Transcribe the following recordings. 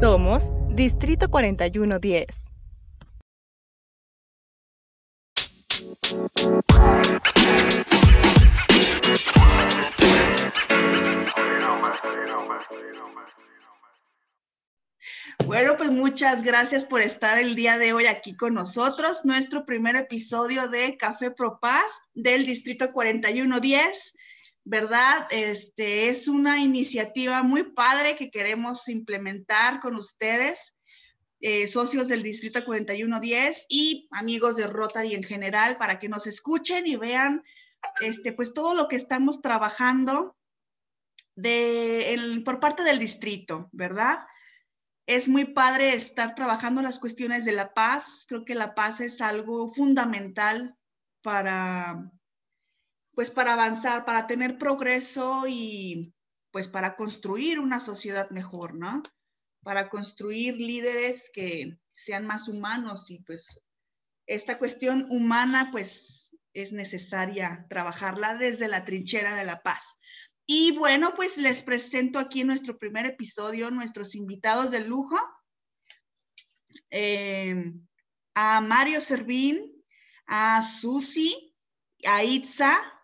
Somos Distrito 4110. Bueno, pues muchas gracias por estar el día de hoy aquí con nosotros. Nuestro primer episodio de Café Pro Paz del Distrito 4110. ¿Verdad? Este es una iniciativa muy padre que queremos implementar con ustedes, eh, socios del Distrito 4110 y amigos de Rotary en general, para que nos escuchen y vean este, pues todo lo que estamos trabajando de, por parte del distrito, ¿verdad? Es muy padre estar trabajando las cuestiones de la paz. Creo que la paz es algo fundamental para, pues para avanzar, para tener progreso y pues para construir una sociedad mejor, ¿no? Para construir líderes que sean más humanos y pues esta cuestión humana pues es necesaria trabajarla desde la trinchera de la paz. Y bueno, pues les presento aquí nuestro primer episodio, nuestros invitados de lujo, eh, a Mario Servín, a Susi, a Itza,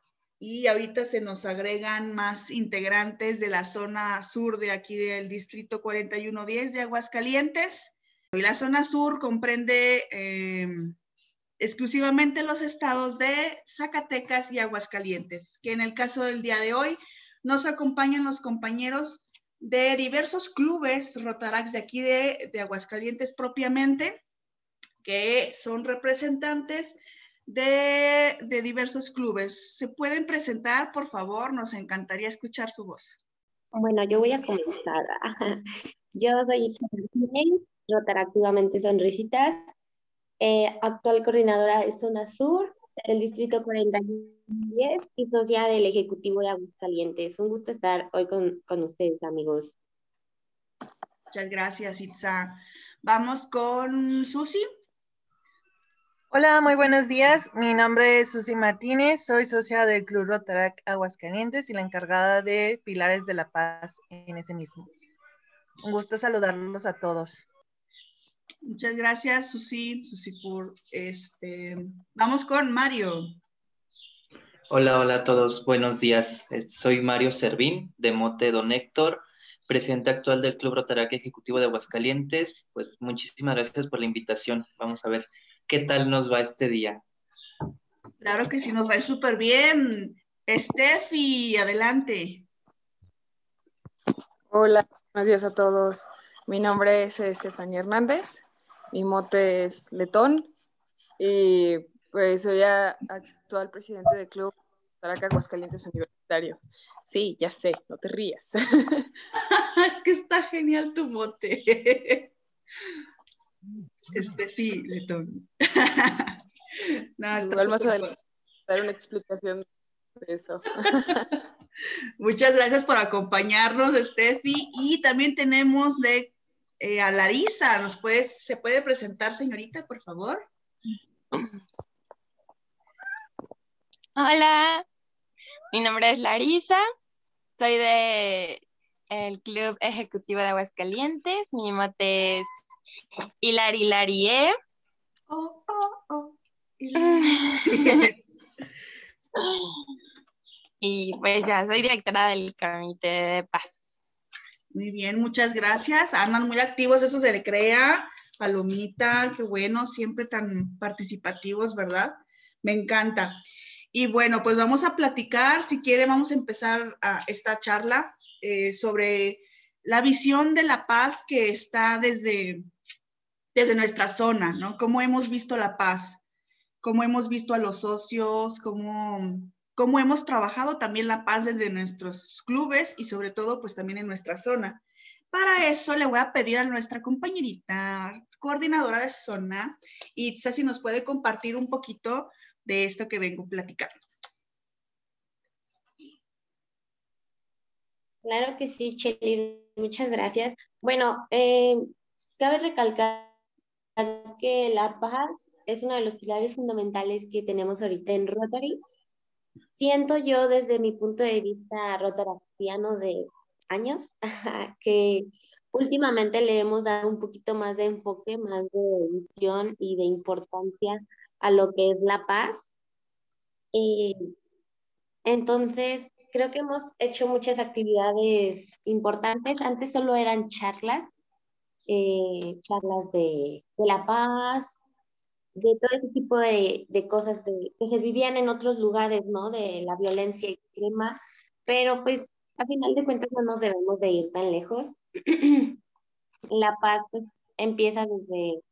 y ahorita se nos agregan más integrantes de la zona sur de aquí del distrito 4110 de Aguascalientes. Y la zona sur comprende eh, exclusivamente los estados de Zacatecas y Aguascalientes, que en el caso del día de hoy nos acompañan los compañeros de diversos clubes Rotarax de aquí de, Aguascalientes propiamente, que son representantes de, de, diversos clubes. ¿Se pueden presentar, por favor? Nos encantaría escuchar su voz. Bueno, yo voy a comenzar. Yo soy Isabel Rotaractivamente Sonrisitas, eh, actual coordinadora de Zona Sur del Distrito 4010 y socia del Ejecutivo de Aguascalientes. Un gusto estar hoy con, con ustedes, amigos. Muchas gracias, Itza. Vamos con Susi. Hola, muy buenos días. Mi nombre es Susi Martínez, soy socia del Club Rotarac Aguascalientes y la encargada de Pilares de la Paz en ese mismo. Un gusto saludarlos a todos. Muchas gracias, Susi, Susi por este. Vamos con Mario. Hola, hola a todos, buenos días. Soy Mario Servín, de Mote Don Héctor, presidente actual del Club Rotarac Ejecutivo de Aguascalientes. Pues muchísimas gracias por la invitación. Vamos a ver qué tal nos va este día. Claro que sí, nos va a ir súper bien. Steffi, adelante. Hola, buenos días a todos. Mi nombre es Estefanía Hernández mi mote es Letón y pues soy actual presidente del club Taraca Aguascalientes Universitario. Sí, ya sé, no te rías. es que está genial tu mote. Estefi Letón. no, Igual más adelante dar una explicación de eso. Muchas gracias por acompañarnos, Steffi. Y también tenemos de eh, a Larisa. ¿Nos puedes, ¿Se puede presentar, señorita, por favor? Hola, mi nombre es Larisa, soy de el Club Ejecutivo de Aguascalientes, mi mote es Hilari Hilarie. Oh, oh, oh. y pues ya soy directora del Comité de Paz. Muy bien, muchas gracias. Andan muy activos, eso se le crea. Palomita, qué bueno, siempre tan participativos, ¿verdad? Me encanta. Y bueno, pues vamos a platicar, si quiere, vamos a empezar a esta charla eh, sobre la visión de la paz que está desde, desde nuestra zona, ¿no? Cómo hemos visto la paz, cómo hemos visto a los socios, cómo cómo hemos trabajado también la paz desde nuestros clubes y sobre todo pues también en nuestra zona. Para eso le voy a pedir a nuestra compañerita coordinadora de zona, Itza, si nos puede compartir un poquito de esto que vengo platicando. Claro que sí, Cheli, muchas gracias. Bueno, eh, cabe recalcar que la paz es uno de los pilares fundamentales que tenemos ahorita en Rotary siento yo desde mi punto de vista rotaractiano de años que últimamente le hemos dado un poquito más de enfoque, más de visión y de importancia a lo que es la paz. Eh, entonces, creo que hemos hecho muchas actividades importantes. Antes solo eran charlas, eh, charlas de, la paz, de todo ese tipo de, cosas que se vivían en otros lugares, ¿no? De la violencia extrema, pero pues a final de cuentas no nos debemos de ir tan lejos. la paz pues, empieza desde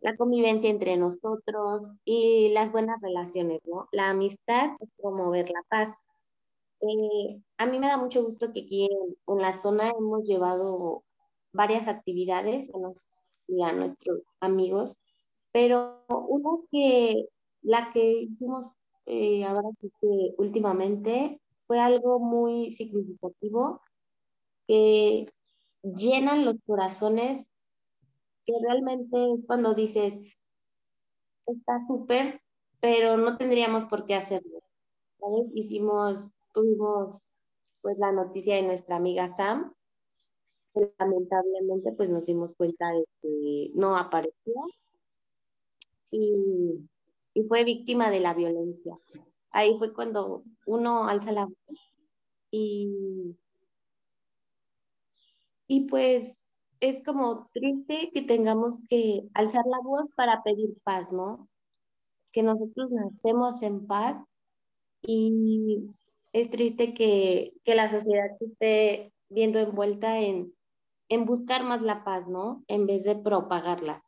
la convivencia entre nosotros y las buenas relaciones, ¿no? La amistad es promover la paz. Eh, a mí me da mucho gusto que aquí en, la zona hemos llevado varias actividades a nuestros amigos, pero una que, la que hicimos eh, ahora que últimamente fue algo muy significativo que llenan los corazones, que realmente es cuando dices, está súper, pero no tendríamos por qué hacerlo. Hicimos, tuvimos pues la noticia de nuestra amiga Sam, que lamentablemente pues nos dimos cuenta de que no apareció y, y fue víctima de la violencia. Ahí fue cuando uno alza la voz y y pues es como triste que tengamos que alzar la voz para pedir paz, ¿no? Que nosotros nacemos en paz y es triste que, la sociedad esté viendo envuelta en, en buscar más la paz, ¿no? En vez de propagarla.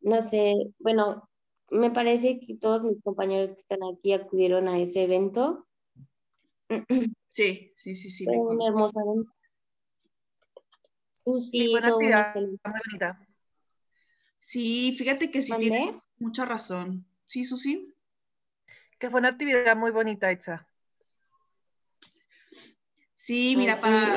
No sé, bueno, me parece que todos mis compañeros que están aquí acudieron a ese evento. Sí, sí, sí, sí. Fue un hermoso evento actividad, muy bonita. Sí, fíjate que sí tienes mucha razón. Sí, Susi. Que fue una actividad muy bonita, Itza. Sí, mira, para...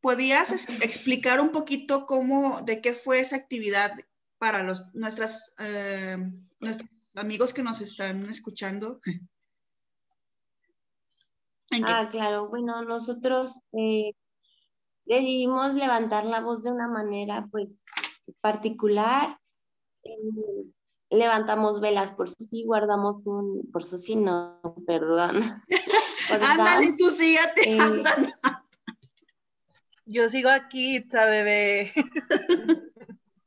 ¿Podías explicar un poquito cómo, de qué fue esa actividad para los, nuestras, eh, nuestros amigos que nos están escuchando? Ah, claro. Bueno, nosotros eh, decidimos levantar la voz de una manera, pues, particular. Eh, levantamos velas por Susi, guardamos un, por Susi no, perdón. Ándale, Susi, ya te eh, Yo sigo aquí, está bebé.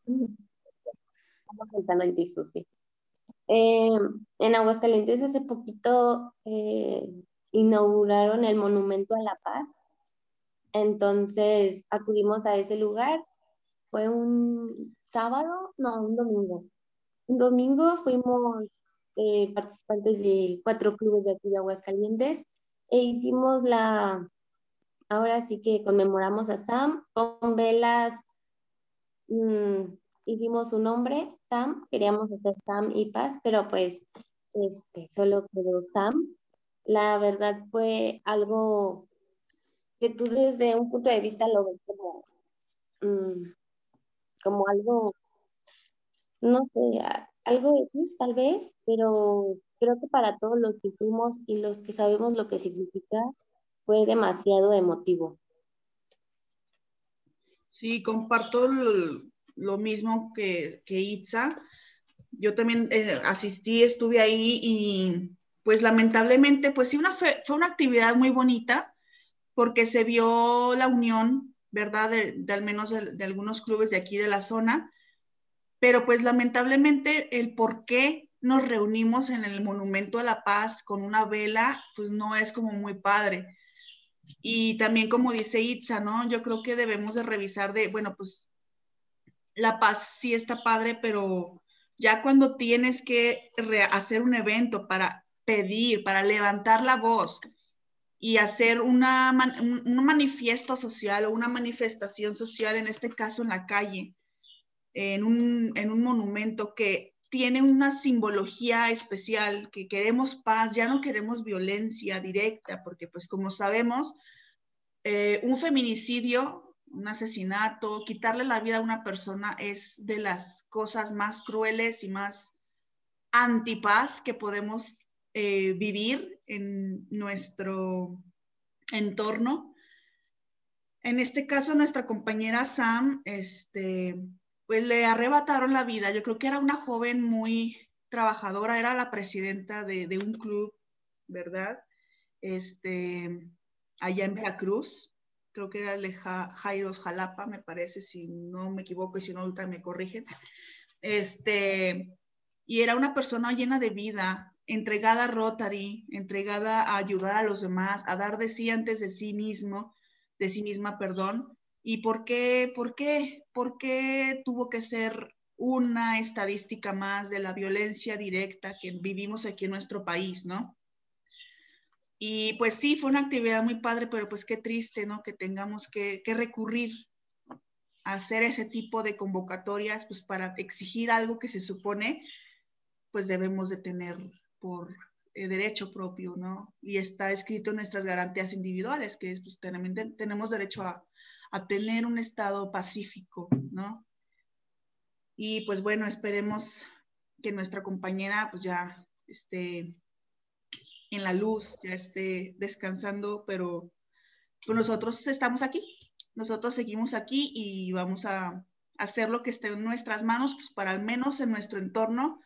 Estamos pensando en ti, Susi. en Aguascalientes hace poquito inauguraron el Monumento a la Paz. Entonces acudimos a ese lugar. Fue un sábado, no, un domingo. Un domingo fuimos eh, participantes de cuatro clubes de aquí de Aguascalientes e hicimos la, ahora sí que conmemoramos a Sam con velas, mmm, hicimos su nombre, Sam, queríamos hacer Sam y Paz, pero pues este, solo quedó Sam. La verdad fue algo que tú desde un punto de vista lo ves como, mm, como algo, no sé, algo de ti tal vez, pero creo que para todos los que fuimos y los que sabemos lo que significa, fue demasiado emotivo. Sí, comparto lo, mismo que, que, Itza. Yo también eh, asistí, estuve ahí y pues lamentablemente, pues sí, una fue, una actividad muy bonita porque se vio la unión, ¿verdad? De, al menos de, algunos clubes de aquí de la zona, pero pues lamentablemente el por qué nos reunimos en el Monumento a la Paz con una vela, pues no es como muy padre. Y también como dice Itza, ¿no? Yo creo que debemos de revisar de, bueno, pues la paz sí está padre, pero ya cuando tienes que hacer un evento para pedir, para levantar la voz y hacer una, un, manifiesto social o una manifestación social, en este caso en la calle, en un, en un monumento que tiene una simbología especial, que queremos paz, ya no queremos violencia directa, porque pues como sabemos, eh, un feminicidio, un asesinato, quitarle la vida a una persona es de las cosas más crueles y más antipaz que podemos eh, vivir en nuestro entorno. En este caso, nuestra compañera Sam, este, pues le arrebataron la vida. Yo creo que era una joven muy trabajadora, era la presidenta de, un club, ¿verdad? Este, allá en Veracruz creo que era el de Jairos Jalapa, me parece, si no me equivoco y si no, me corrigen. Este, y era una persona llena de vida, entregada a Rotary, entregada a ayudar a los demás, a dar de sí antes de sí mismo, de sí misma, perdón. ¿Y por qué, por qué, por qué tuvo que ser una estadística más de la violencia directa que vivimos aquí en nuestro país, ¿no? Y pues sí, fue una actividad muy padre, pero pues qué triste, ¿no? Que tengamos que, recurrir a hacer ese tipo de convocatorias, pues para exigir algo que se supone, pues debemos de tener por eh, derecho propio, ¿no? Y está escrito en nuestras garantías individuales, que es, pues tenemos derecho a, a tener un estado pacífico, ¿no? Y pues bueno, esperemos que nuestra compañera pues ya esté en la luz, ya esté descansando, pero pues nosotros estamos aquí, nosotros seguimos aquí y vamos a hacer lo que esté en nuestras manos, pues para al menos en nuestro entorno,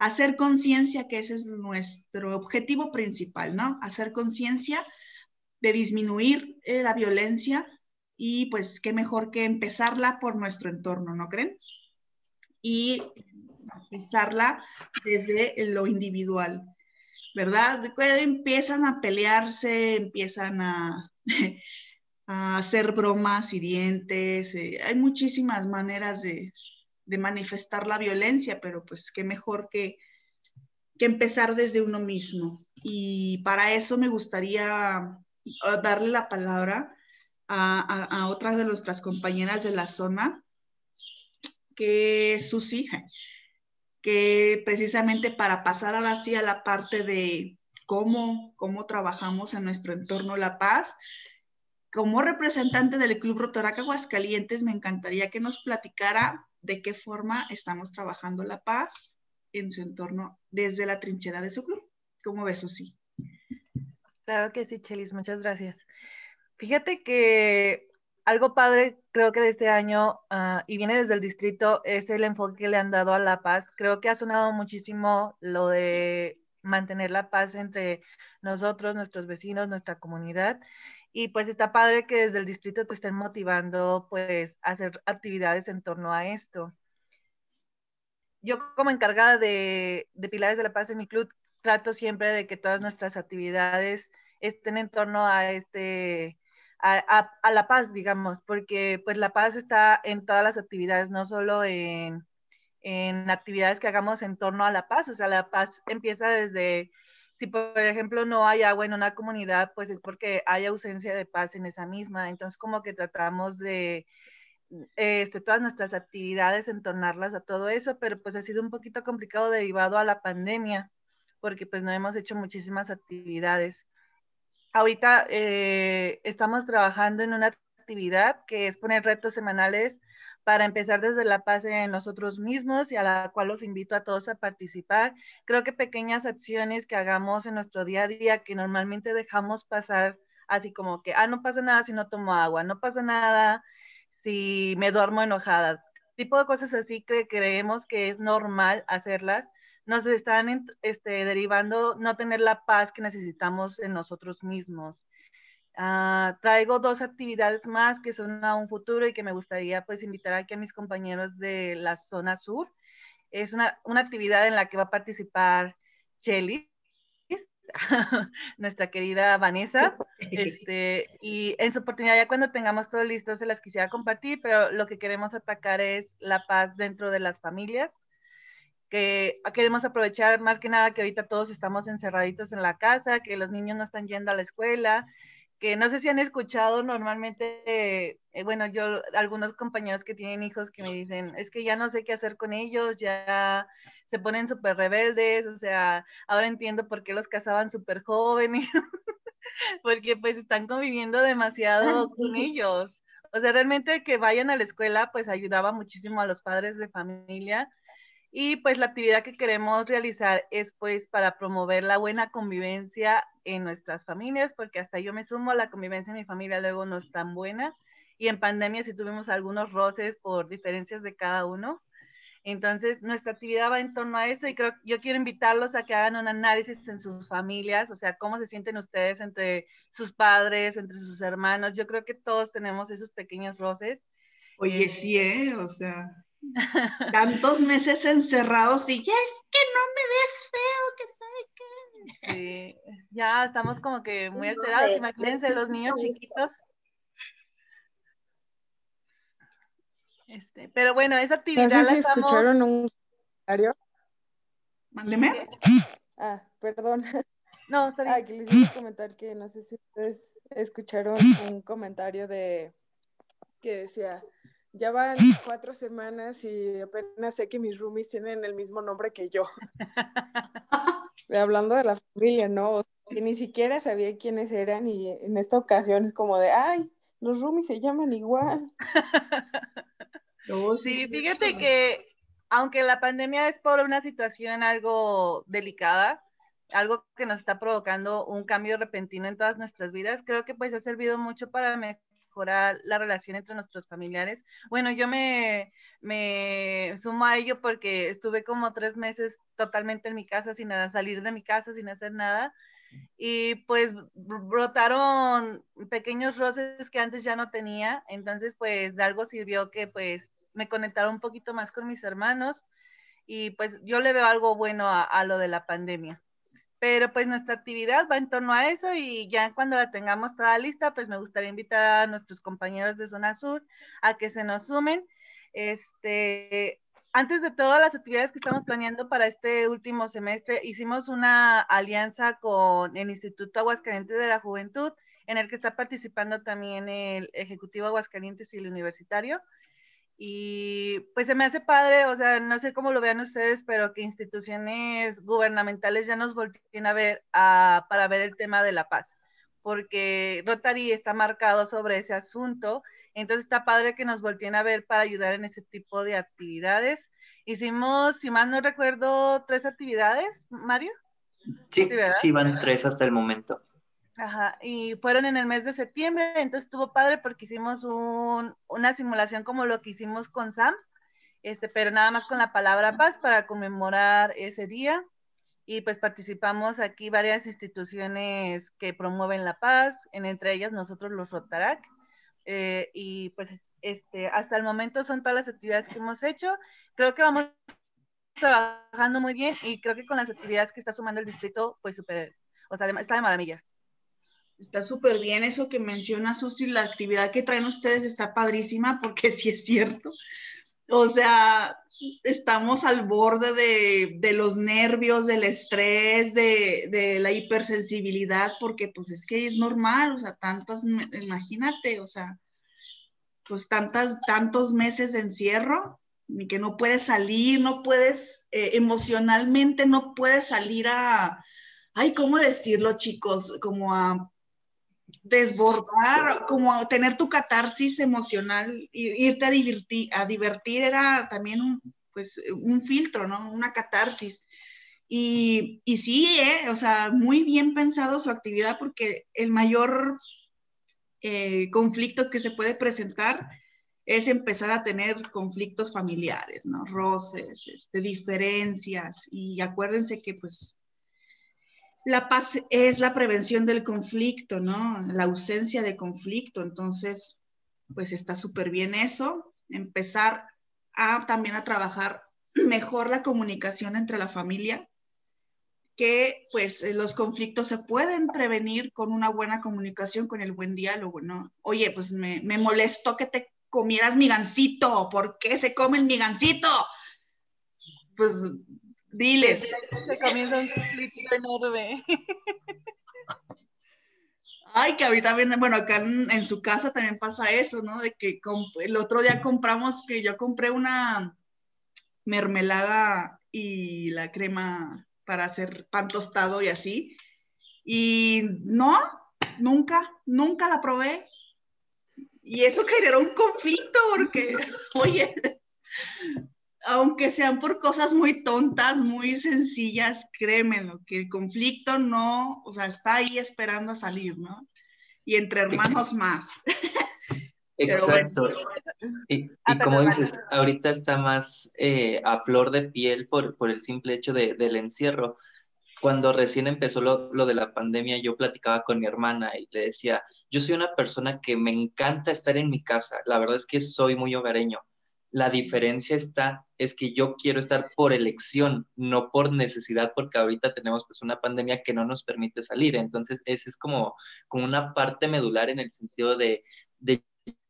hacer conciencia, que ese es nuestro objetivo principal, ¿no? Hacer conciencia de disminuir eh, la violencia y pues qué mejor que empezarla por nuestro entorno, ¿no creen? Y empezarla desde lo individual. ¿verdad? Empiezan a pelearse, empiezan a, hacer bromas hirientes. Eh, hay muchísimas maneras de, manifestar la violencia, pero pues qué mejor que, que empezar desde uno mismo. Y para eso me gustaría ah, darle la palabra a, otras de nuestras compañeras de la zona, que es Susi que precisamente para pasar ahora sí a la parte de cómo, cómo trabajamos en nuestro entorno La Paz, como representante del Club Rotoraca Aguascalientes, me encantaría que nos platicara de qué forma estamos trabajando La Paz en su entorno desde la trinchera de su club. ¿Cómo ves, sí? Claro que sí, Chelis, muchas gracias. Fíjate que algo padre, creo que de este año, ah, y viene desde el distrito, es el enfoque que le han dado a la paz. Creo que ha sonado muchísimo lo de mantener la paz entre nosotros, nuestros vecinos, nuestra comunidad. Y pues está padre que desde el distrito te estén motivando pues a hacer actividades en torno a esto. Yo como encargada de, de Pilares de la Paz en mi club, trato siempre de que todas nuestras actividades estén en torno a este a, la paz, digamos, porque pues la paz está en todas las actividades, no solo en, en actividades que hagamos en torno a la paz, o sea, la paz empieza desde, si por ejemplo no hay agua en una comunidad, pues es porque hay ausencia de paz en esa misma, entonces como que tratamos de... Este, todas nuestras actividades, entornarlas a todo eso, pero pues ha sido un poquito complicado derivado a la pandemia, porque pues no hemos hecho muchísimas actividades ahorita eh, estamos trabajando en una actividad que es poner retos semanales para empezar desde la paz en nosotros mismos y a la cual los invito a todos a participar. Creo que pequeñas acciones que hagamos en nuestro día a día que normalmente dejamos pasar así como que, ah, no pasa nada si no tomo agua, no pasa nada si me duermo enojada. Tipo de cosas así que creemos que es normal hacerlas nos están este, derivando no tener la paz que necesitamos en nosotros mismos. Ah, traigo dos actividades más que son a un futuro y que me gustaría pues invitar aquí a mis compañeros de la zona sur. Es una, actividad en la que va a participar Chelly, nuestra querida Vanessa, este, y en su oportunidad ya cuando tengamos todo listo se las quisiera compartir, pero lo que queremos atacar es la paz dentro de las familias que queremos aprovechar más que nada que ahorita todos estamos encerraditos en la casa, que los niños no están yendo a la escuela, que no sé si han escuchado normalmente, eh, bueno, yo, algunos compañeros que tienen hijos que me dicen, es que ya no sé qué hacer con ellos, ya se ponen súper rebeldes, o sea, ahora entiendo por qué los casaban súper jóvenes, porque pues están conviviendo demasiado con ellos. O sea, realmente que vayan a la escuela, pues ayudaba muchísimo a los padres de familia y pues la actividad que queremos realizar es pues para promover la buena convivencia en nuestras familias, porque hasta yo me sumo, la convivencia en mi familia luego no es tan buena. y en pandemia sí tuvimos algunos roces por diferencias de cada uno. Entonces, nuestra actividad va en torno a eso y creo yo quiero invitarlos a que hagan un análisis en sus familias, o sea, cómo se sienten ustedes entre sus padres, entre sus hermanos. Yo creo que todos tenemos esos pequeños roces. Oye, eh, sí, ¿eh? O sea, tantos meses encerrados y ya es que no me ves feo, que sabe qué. Sí, ya estamos como que muy alterados. Imagínense los niños chiquitos Este, pero bueno, esa actividad. No sé si escucharon un comentario. Mándeme. Ah, perdón. No, está bien. Ah, que les iba a comentar que no sé si ustedes escucharon un comentario de que decía, ya van cuatro semanas y apenas sé que mis roomies tienen el mismo nombre que yo. Hablando de la familia, ¿no? Que ni siquiera sabía quiénes eran y en esta ocasión es como de, ay, los roomies se llaman igual. sí, fíjate que aunque la pandemia es por una situación algo delicada, algo que nos está provocando un cambio repentino en todas nuestras vidas, creo que pues ha servido mucho para mejorar la relación entre nuestros familiares. Bueno, yo me, me sumo a ello porque estuve como tres meses totalmente en mi casa sin nada, salir de mi casa sin hacer nada y pues brotaron pequeños roces que antes ya no tenía, entonces pues de algo sirvió que pues me conectaron un poquito más con mis hermanos y pues yo le veo algo bueno a, lo de la pandemia. Pero pues nuestra actividad va en torno a eso y ya cuando la tengamos toda lista, pues me gustaría invitar a nuestros compañeros de Zona Sur a que se nos sumen. Este, antes de todas las actividades que estamos planeando para este último semestre, hicimos una alianza con el Instituto Aguascalientes de la Juventud, en el que está participando también el Ejecutivo Aguascalientes y el Universitario. Y pues se me hace padre, o sea, no sé cómo lo vean ustedes, pero que instituciones gubernamentales ya nos volteen a ver para ver el tema de la paz, porque Rotary está marcado sobre ese asunto, entonces está padre que nos volteen a ver para ayudar en ese tipo de actividades. Hicimos, si mal no recuerdo, tres actividades, Mario. Sí, sí, van tres hasta el momento. Ajá, y fueron en el mes de septiembre, entonces estuvo padre porque hicimos un, una simulación como lo que hicimos con Sam, este, pero nada más con la palabra paz para conmemorar ese día. Y pues participamos aquí varias instituciones que promueven la paz, en, entre ellas nosotros los Rotarac. Eh, y pues este, hasta el momento son todas las actividades que hemos hecho. Creo que vamos trabajando muy bien y creo que con las actividades que está sumando el distrito, pues súper, o sea, está de maravilla. Está súper bien eso que menciona Susi, la actividad que traen ustedes está padrísima porque sí es cierto. O sea, estamos al borde de, los nervios, del estrés, de, la hipersensibilidad, porque pues es que es normal, o sea, tantos, imagínate, o sea, pues tantas, tantos meses de encierro, y que no puedes salir, no puedes, eh, emocionalmente no puedes salir a, ay, ¿cómo decirlo, chicos? Como a desbordar, como tener tu catarsis emocional, irte a divertir, a divertir era también un, pues, un filtro, ¿no? Una catarsis. Y, y sí, ¿eh? o sea, muy bien pensado su actividad porque el mayor eh, conflicto que se puede presentar es empezar a tener conflictos familiares, ¿no? Roces, este, diferencias. Y acuérdense que pues la paz es la prevención del conflicto, ¿no? La ausencia de conflicto. Entonces, pues está súper bien eso. Empezar a también a trabajar mejor la comunicación entre la familia, que pues los conflictos se pueden prevenir con una buena comunicación, con el buen diálogo, ¿no? Oye, pues me, me molestó que te comieras mi gancito, ¿por qué se come el mi gancito? Pues Diles. Se comienza un conflicto enorme. Ay, que a mí también, bueno, acá en, su casa también pasa eso, ¿no? De que el otro día compramos, que yo compré una mermelada y la crema para hacer pan tostado y así. Y no, nunca, nunca la probé. Y eso generó un conflicto porque, oye, aunque sean por cosas muy tontas, muy sencillas, créemelo, que el conflicto no, o sea, está ahí esperando a salir, ¿no? Y entre hermanos más. Exacto. Y, Ah, como dices, ahorita está más eh, a flor de piel por, por el simple hecho de- del encierro. Cuando recién empezó lo, lo de la pandemia, yo platicaba con mi hermana y le decía, yo soy una persona que me encanta estar en mi casa. La verdad es que soy muy hogareño. La diferencia está, es que yo quiero estar por elección, no por necesidad, porque ahorita tenemos pues una pandemia que no nos permite salir. Entonces, ese es como, como una parte medular en el sentido de, de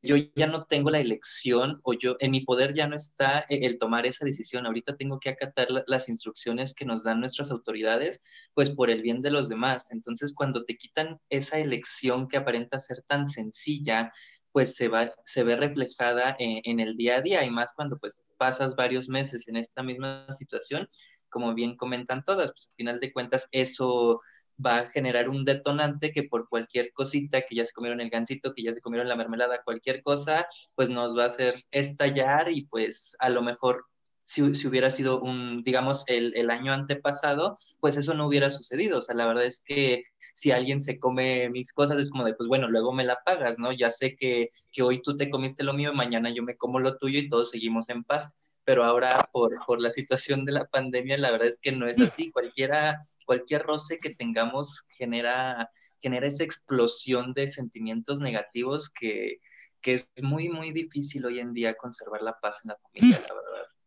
yo ya no tengo la elección o yo en mi poder ya no está e- el tomar esa decisión. Ahorita tengo que acatar la- las instrucciones que nos dan nuestras autoridades, pues por el bien de los demás. Entonces, cuando te quitan esa elección que aparenta ser tan sencilla, pues se va, se ve reflejada en, el día a día y más cuando pues pasas varios meses en esta misma situación, como bien comentan todas, pues al final de cuentas eso va a generar un detonante que por cualquier cosita, que ya se comieron el gansito, que ya se comieron la mermelada, cualquier cosa, pues nos va a hacer estallar y pues a lo mejor si, si hubiera sido un, digamos, el, el año antepasado, pues eso no hubiera sucedido. O sea, la verdad es que si alguien se come mis cosas, es como de, pues bueno, luego me la pagas, ¿no? Ya sé que, que hoy tú te comiste lo mío, mañana yo me como lo tuyo y todos seguimos en paz pero ahora por, por la situación de la pandemia, la verdad es que no es así. Cualquiera, cualquier roce que tengamos genera, genera esa explosión de sentimientos negativos que, que es muy, muy difícil hoy en día conservar la paz en la familia, la verdad.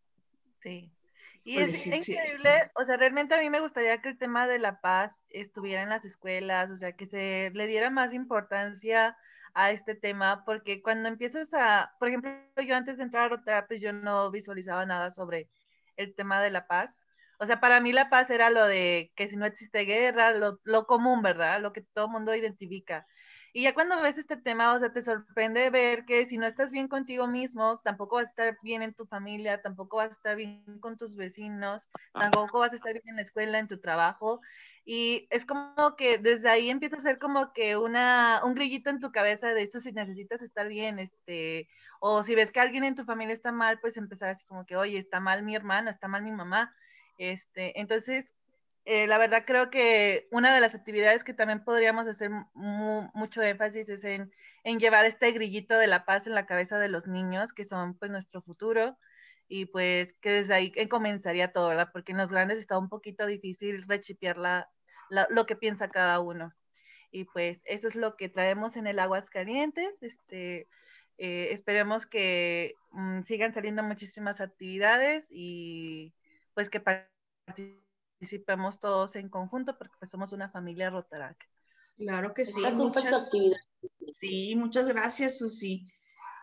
Sí. Y Oye, es, sí, es sí. increíble, o sea, realmente a mí me gustaría que el tema de la paz estuviera en las escuelas, o sea, que se le diera más importancia a este tema, porque cuando empiezas a, por ejemplo, yo antes de entrar a Rotary, pues yo no visualizaba nada sobre el tema de la paz. O sea, para mí la paz era lo de que si no existe guerra, lo, lo común, ¿verdad? Lo que todo el mundo identifica. Y ya cuando ves este tema, o sea, te sorprende ver que si no estás bien contigo mismo, tampoco vas a estar bien en tu familia, tampoco vas a estar bien con tus vecinos, tampoco vas a estar bien en la escuela, en tu trabajo. Y es como que desde ahí empieza a ser como que una, un grillito en tu cabeza de eso si necesitas estar bien, este, o si ves que alguien en tu familia está mal, pues empezar así como que, oye, está mal mi hermano, está mal mi mamá. Este, entonces, eh, la verdad creo que una de las actividades que también podríamos hacer mu mucho énfasis es en, en, llevar este grillito de la paz en la cabeza de los niños, que son pues nuestro futuro, y pues que desde ahí comenzaría todo, ¿verdad? Porque en los grandes está un poquito difícil rechipear la, la, lo que piensa cada uno. Y pues eso es lo que traemos en el Aguas Calientes. Este, eh, esperemos que um, sigan saliendo muchísimas actividades y pues que participemos todos en conjunto porque pues somos una familia Rotarac. Claro que sí. Muchas. Sí, muchas gracias, Susi.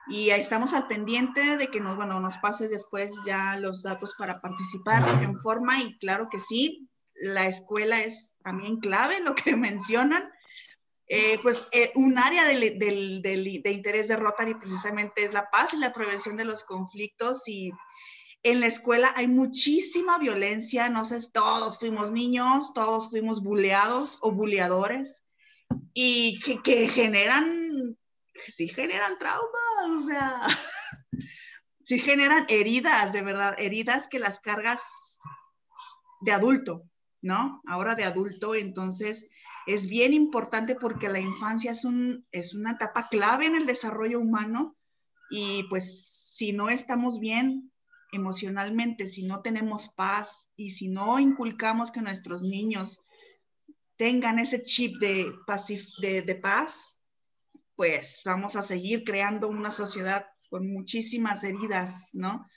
Y ahí estamos al pendiente de que nos, bueno, nos pases después ya los datos para participar en forma y claro que sí, la escuela es también clave, lo que mencionan. Eh, pues eh, un área del, del, del, de interés de Rotary precisamente es la paz y la prevención de los conflictos y en la escuela hay muchísima violencia, no sé, todos fuimos niños, todos fuimos buleados o buleadores y que, que generan, sí generan traumas, o sea, sí generan heridas, de verdad, heridas que las cargas de adulto, ¿no? Ahora de adulto, entonces es bien importante porque la infancia es, un, es una etapa clave en el desarrollo humano y pues si no estamos bien emocionalmente, si no tenemos paz y si no inculcamos que nuestros niños tengan ese chip de, paz, pues vamos a seguir creando una sociedad con muchísimas heridas, ¿no?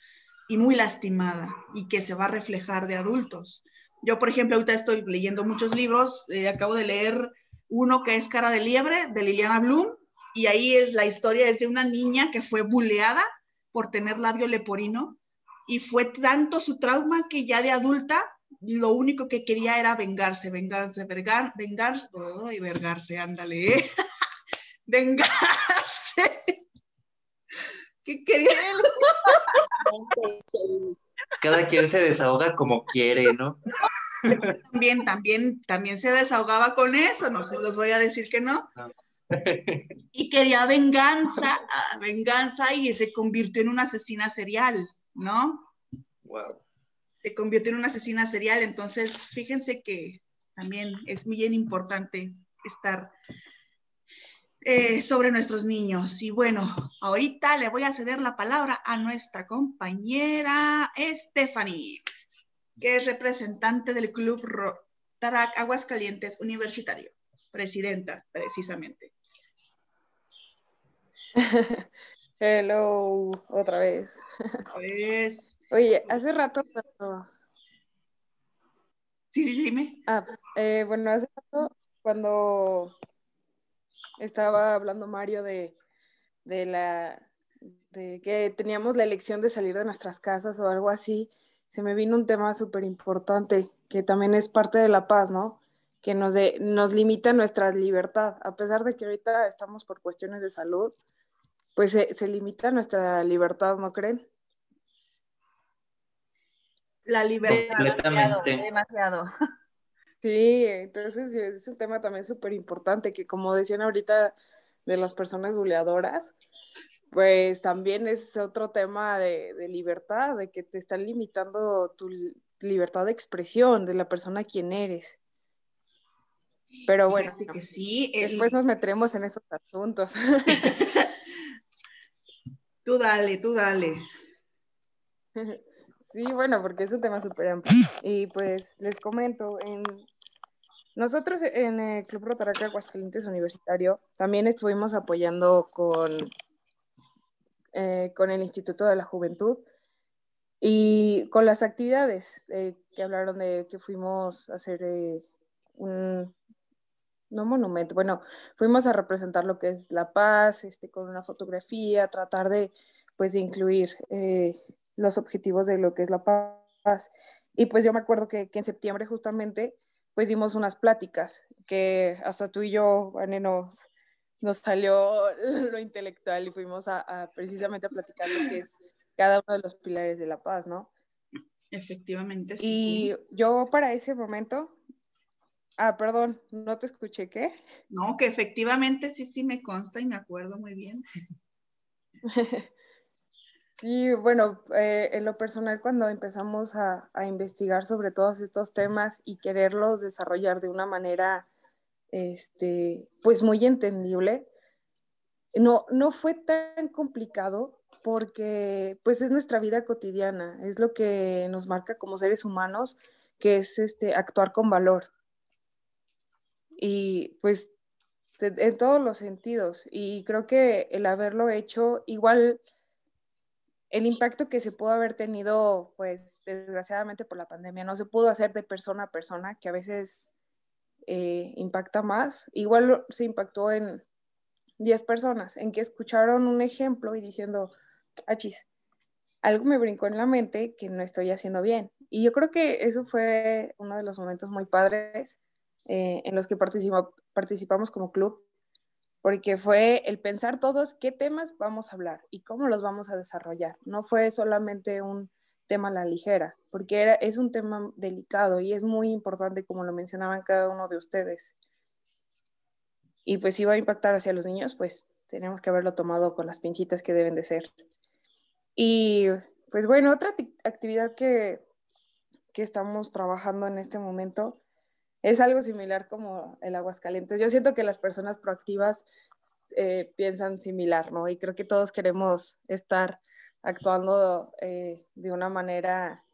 Y muy lastimada y que se va a reflejar de adultos. Yo, por ejemplo, ahorita estoy leyendo muchos libros, eh, acabo de leer uno que es Cara de Liebre, de Liliana Bloom, y ahí es la historia es de una niña que fue buleada por tener labio leporino, y fue tanto su trauma que ya de adulta lo único que quería era vengarse, vengarse, vengar, vengarse, oh, y vergarse, ándale, ¿eh? vengarse. ¿Qué quería? Cada quien se desahoga como quiere, ¿no? También, también, también se desahogaba con eso, no se los voy a decir que no. no. Y quería venganza, venganza y se convirtió en una asesina serial, ¿no? Wow. Se convirtió en una asesina serial, entonces fíjense que también es muy bien importante estar eh, sobre nuestros niños. Y bueno, ahorita le voy a ceder la palabra a nuestra compañera Stephanie, que es representante del Club Rotarac Aguascalientes Universitario, presidenta precisamente. Hello, otra vez. Pues... Oye, hace rato... Sí, sí, dime. Ah, eh, bueno, hace rato cuando estaba hablando Mario de, de la de que teníamos la elección de salir de nuestras casas o algo así, se me vino un tema súper importante, que también es parte de la paz, ¿no? Que nos, de, nos limita nuestra libertad, a pesar de que ahorita estamos por cuestiones de salud, pues se, se limita nuestra libertad, ¿no creen? La libertad. Demasiado, demasiado. Sí, entonces es un tema también súper importante, que como decían ahorita de las personas buleadoras, pues también es otro tema de, libertad, de que te están limitando tu libertad de expresión de la persona quien eres. Pero bueno, que sí, después nos meteremos en esos asuntos. tú dale, tú dale. Sí, bueno, porque es un tema súper amplio. Y pues les comento, en... nosotros en el Club Rotaraca Aguascalientes Universitario también estuvimos apoyando con, eh, con el Instituto de la Juventud y con las actividades eh, que hablaron de que fuimos a hacer eh, un, no monumento, bueno, fuimos a representar lo que es la paz, este, con una fotografía, tratar de, pues, de incluir los objetivos de lo que es la paz. Y pues yo me acuerdo que, que en septiembre justamente pues dimos unas pláticas que hasta tú y yo, Vane, nos, nos salió lo intelectual y fuimos a, precisamente a platicar lo que es cada uno de los pilares de la paz, ¿no? Efectivamente. Sí, y yo para ese momento, ah, perdón, no te escuché, ¿qué? No, que efectivamente sí, sí me consta y me acuerdo muy bien. Sí, bueno, eh, en lo personal cuando empezamos a, investigar sobre todos estos temas y quererlos desarrollar de una manera, este, pues muy entendible, no, no fue tan complicado porque pues es nuestra vida cotidiana, es lo que nos marca como seres humanos, que es este, actuar con valor. Y pues en todos los sentidos. Y creo que el haberlo hecho igual el impacto que se pudo haber tenido, pues desgraciadamente por la pandemia, no se pudo hacer de persona a persona, que a veces eh, impacta más. Igual se impactó en 10 personas, en que escucharon un ejemplo y diciendo, achis, algo me brincó en la mente que no estoy haciendo bien. Y yo creo que eso fue uno de los momentos muy padres eh, en los que participamos como club, porque fue el pensar todos qué temas vamos a hablar y cómo los vamos a desarrollar. No fue solamente un tema a la ligera, porque era, es un tema delicado y es muy importante, como lo mencionaban cada uno de ustedes. Y pues si va a impactar hacia los niños, pues tenemos que haberlo tomado con las pincitas que deben de ser. Y pues bueno, otra actividad que, que estamos trabajando en este momento es algo similar como el Aguascalientes. Yo siento que las personas proactivas eh, piensan similar, ¿no? Y creo que todos queremos estar actuando eh, de una manera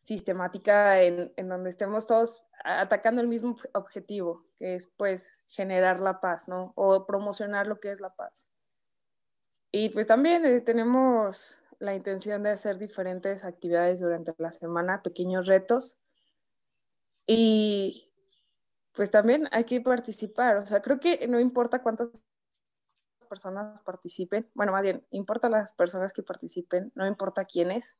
sistemática en, en, donde estemos todos atacando el mismo objetivo, que es pues generar la paz, ¿no? O promocionar lo que es la paz. Y pues también eh, tenemos la intención de hacer diferentes actividades durante la semana, pequeños retos. Y pues también hay que participar. O sea, creo que no importa cuántas personas participen, bueno, más bien, importa las personas que participen, no importa quiénes,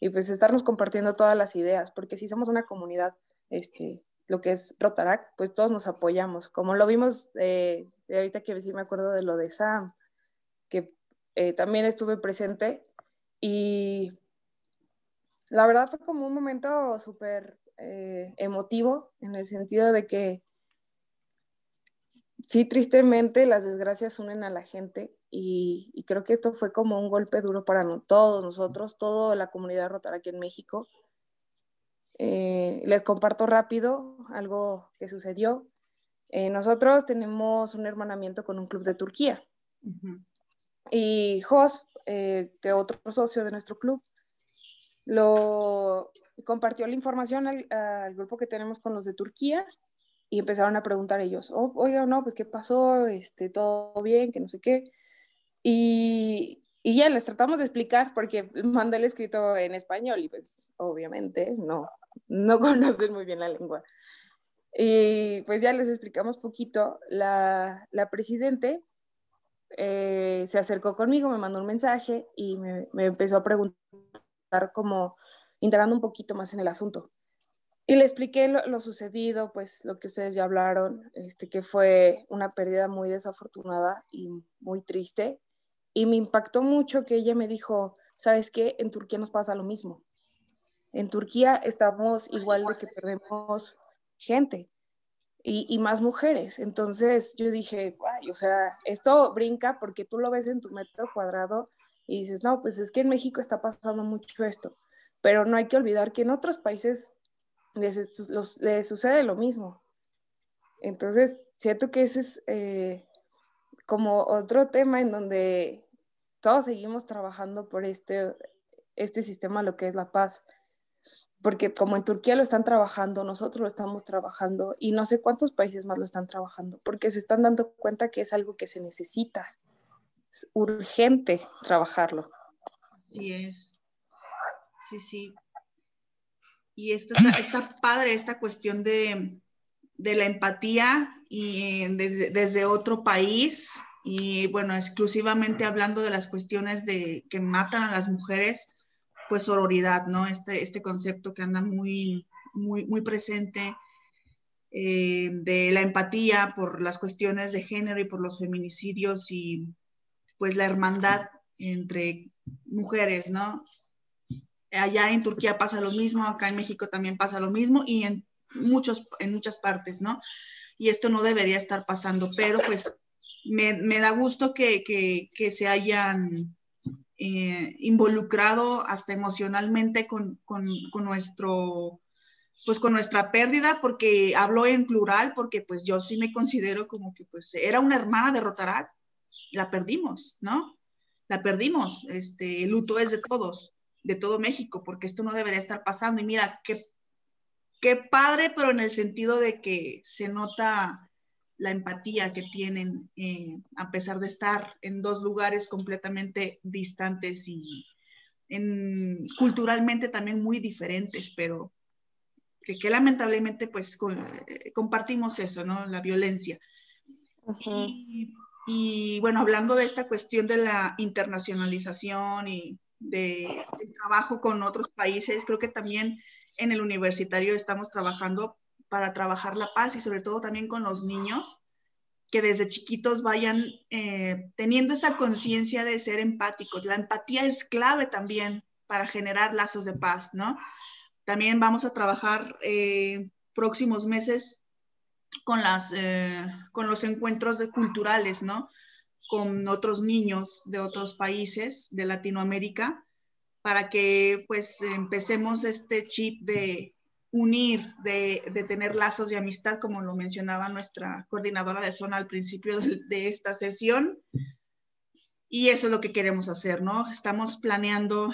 y pues estarnos compartiendo todas las ideas, porque si somos una comunidad, este, lo que es Rotarac, pues todos nos apoyamos, como lo vimos eh, ahorita que sí me acuerdo de lo de Sam, que eh, también estuve presente, y la verdad fue como un momento súper eh, emotivo en el sentido de que sí, tristemente las desgracias unen a la gente y, creo que esto fue como un golpe duro para todos nosotros, toda la comunidad rotar aquí en México. Eh, les comparto rápido algo que sucedió. Eh, nosotros tenemos un hermanamiento con un club de Turquía. Y Jos, eh, que otro socio de nuestro club, lo compartió la información al, grupo que tenemos con los de Turquía y empezaron a preguntar ellos, oh, oiga, no, pues qué pasó, este, todo bien, que no sé qué. Y, y ya les tratamos de explicar porque mandé el escrito en español y pues obviamente no, no conocen muy bien la lengua. Y pues ya les explicamos poquito. La, la presidente eh, se acercó conmigo, me mandó un mensaje y me, me empezó a preguntar como integrando un poquito más en el asunto. Y le expliqué lo, lo, sucedido, pues lo que ustedes ya hablaron, este, que fue una pérdida muy desafortunada y muy triste. Y me impactó mucho que ella me dijo, ¿sabes qué? En Turquía nos pasa lo mismo. En Turquía estamos igual de que perdemos gente y, y, más mujeres. Entonces yo dije, o sea, esto brinca porque tú lo ves en tu metro cuadrado y dices, no, pues es que en México está pasando mucho esto, pero no hay que olvidar que en otros países les, los, les sucede lo mismo. Entonces, siento que ese es eh, como otro tema en donde todos seguimos trabajando por este, este sistema, lo que es la paz porque como en Turquía lo están trabajando, nosotros lo estamos trabajando y no sé cuántos países más lo están trabajando, porque se están dando cuenta que es algo que se necesita, es urgente trabajarlo. Así es. Sí, sí. Y esto está, padre, esta cuestión de, la empatía y eh, desde otro país y bueno, exclusivamente hablando de las cuestiones de que matan a las mujeres, pues sororidad, ¿no? Este, este concepto que anda muy, muy, muy presente eh, de la empatía por las cuestiones de género y por los feminicidios y pues la hermandad entre mujeres, ¿no? Allá en Turquía pasa lo mismo, acá en México también pasa lo mismo y en, muchos, en muchas partes, ¿no? Y esto no debería estar pasando, pero pues me, da gusto que, que, se hayan eh, involucrado hasta emocionalmente con, con, nuestro, pues con nuestra pérdida, porque hablo en plural, porque pues yo sí me considero como que pues era una hermana de la perdimos, ¿no? La perdimos, este, el luto es de todos, de todo México, porque esto no debería estar pasando. Y mira, qué, qué padre, pero en el sentido de que se nota la empatía que tienen eh, a pesar de estar en dos lugares completamente distantes y culturalmente también muy diferentes, pero que, lamentablemente pues eh, compartimos eso, ¿no? La violencia. y, bueno, hablando de esta cuestión de la internacionalización y de, trabajo con otros países, creo que también en el universitario estamos trabajando para trabajar la paz y sobre todo también con los niños, que desde chiquitos vayan eh, teniendo esa conciencia de ser empáticos. La empatía es clave también para generar lazos de paz, ¿no? También vamos a trabajar eh, próximos meses con, las, eh, con los encuentros de culturales, ¿no? Con otros niños de otros países de Latinoamérica para que pues empecemos este chip de unir, de, tener lazos de amistad, como lo mencionaba nuestra coordinadora de zona al principio de, esta sesión. Y eso es lo que queremos hacer, ¿no? Estamos planeando,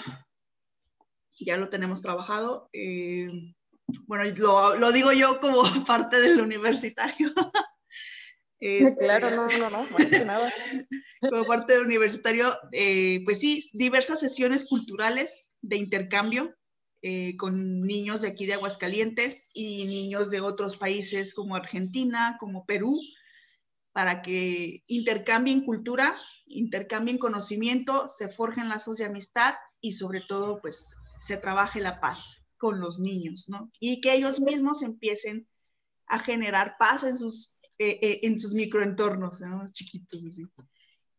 ya lo tenemos trabajado. Eh, bueno, lo, digo yo como parte del universitario. Este, claro, no, no, no, más nada. Como parte del universitario, eh, pues sí, diversas sesiones culturales de intercambio eh, con niños de aquí de Aguascalientes y niños de otros países como Argentina, como Perú, para que intercambien cultura, intercambien conocimiento, se forjen lazos de amistad y sobre todo pues se trabaje la paz con los niños, ¿no? Y que ellos mismos empiecen a generar paz en sus, eh, eh, en sus microentornos, ¿no? chiquitos.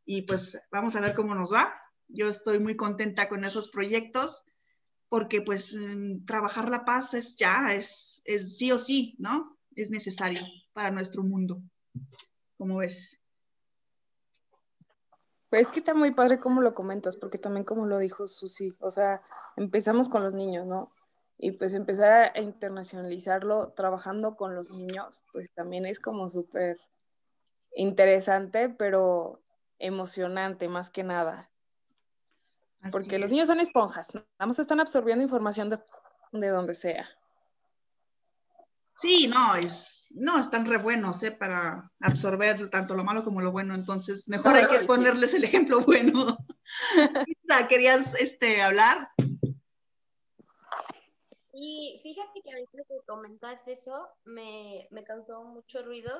Y pues vamos a ver cómo nos va. Yo estoy muy contenta con esos proyectos porque pues mm, trabajar la paz es ya, es, es sí o sí, ¿no? Es necesario para nuestro mundo. ¿Cómo ves? Pues es que está muy padre cómo lo comentas, porque también como lo dijo Susi, o sea, empezamos con los niños, ¿no? Y pues empezar a internacionalizarlo trabajando con los niños, pues también es como súper interesante, pero emocionante más que nada. Porque los niños son esponjas, nada más están absorbiendo información de, de donde sea. Sí, no, es, no, están re buenos, ¿eh? Para absorber tanto lo malo como lo bueno, entonces mejor hay que ponerles el ejemplo bueno. ¿Querías este, hablar? Y fíjate que ahorita que comentas eso, me, me causó mucho ruido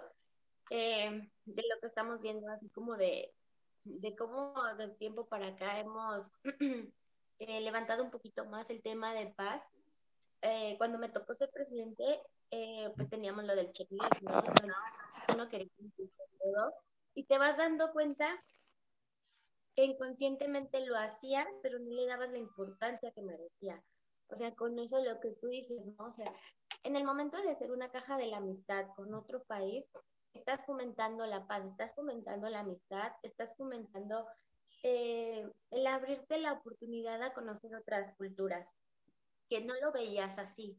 eh, de lo que estamos viendo, así como de, de cómo del tiempo para acá hemos eh, levantado un poquito más el tema de paz. Eh, cuando me tocó ser presidente, pues teníamos lo del checklist, ¿no? uno quería todo, y te vas dando cuenta que inconscientemente lo hacía, pero no le dabas la importancia que merecía. O sea, con eso lo que tú dices, ¿no? O sea, en el momento de hacer una caja de la amistad con otro país, estás fomentando la paz, estás fomentando la amistad, estás fomentando eh, el abrirte la oportunidad a conocer otras culturas, que no lo veías así,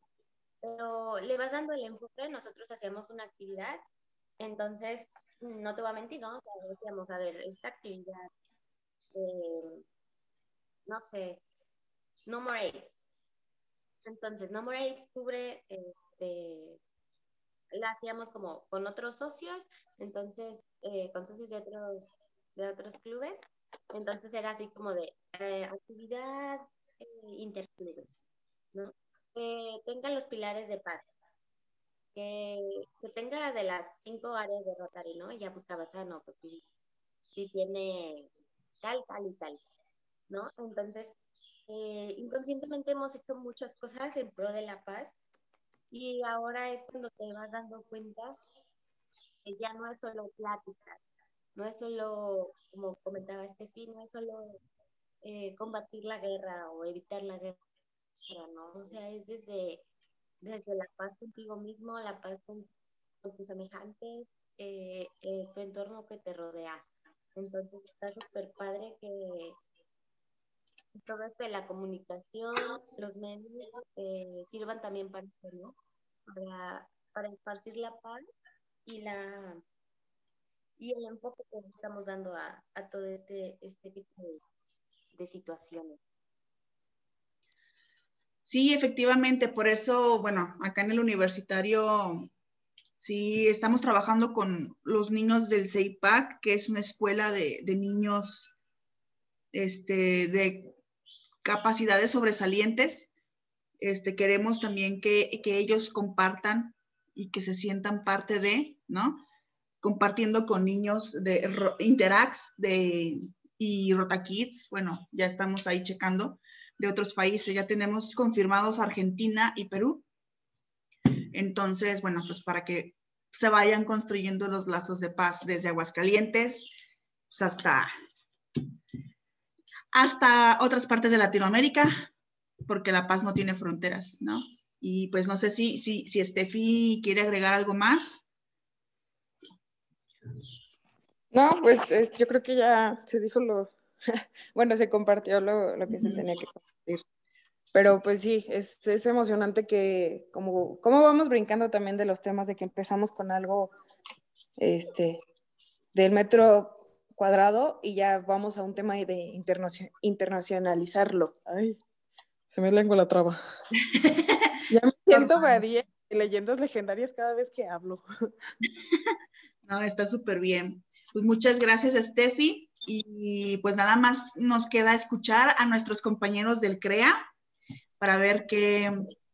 pero le vas dando el enfoque, nosotros hacíamos una actividad, entonces, no te voy a mentir, ¿no? O sea, decíamos, a ver, esta actividad, eh, no sé, No More. Entonces, No More AIDS cubre, este, la hacíamos como con otros socios, entonces, eh, con socios de otros, de otros clubes, entonces era así como de eh, actividad interclubes, ¿no? que tenga los pilares de paz, que, tenga de las cinco áreas de Rotary, ¿no? Y ya buscabas, ah, no, pues sí, sí tiene tal, tal y tal, ¿no? Entonces, eh, inconscientemente hemos hecho muchas cosas en pro de la paz y ahora es cuando te vas dando cuenta que ya no es solo plática, no es solo, como comentaba Estefi, no es solo eh, combatir la guerra o evitar la guerra, ¿no? O sea, es desde, desde la paz contigo mismo, la paz con, tus semejantes, eh, eh, tu entorno que te rodea. Entonces está súper padre que todo esto de la comunicación, los medios, eh, sirvan también para ¿no? Para, esparcir la paz y la y el enfoque que estamos dando a, a todo este, este tipo de, de situaciones. Sí, efectivamente, por eso, bueno, acá en el universitario sí estamos trabajando con los niños del CEIPAC, que es una escuela de, niños este, de capacidades sobresalientes. Este, queremos también que, ellos compartan y que se sientan parte de, ¿no? Compartiendo con niños de Interax de, y RotaKids, bueno, ya estamos ahí checando de otros países. Ya tenemos confirmados Argentina y Perú. Entonces, bueno, pues para que se vayan construyendo los lazos de paz desde Aguascalientes pues hasta, hasta otras partes de Latinoamérica, porque la paz no tiene fronteras, ¿no? Y pues no sé si, si, si Steffi quiere agregar algo más. No, pues yo creo que ya se dijo lo, bueno, se compartió lo, lo, que se tenía que compartir. Pero pues sí, es, es emocionante que como, como vamos brincando también de los temas de que empezamos con algo este, del metro cuadrado y ya vamos a un tema de internacionalizarlo. Ay, se me lengua la traba. ya me siento de leyendas legendarias cada vez que hablo. no, está súper bien. Pues muchas gracias, Steffi. Y pues nada más nos queda escuchar a nuestros compañeros del CREA para ver qué,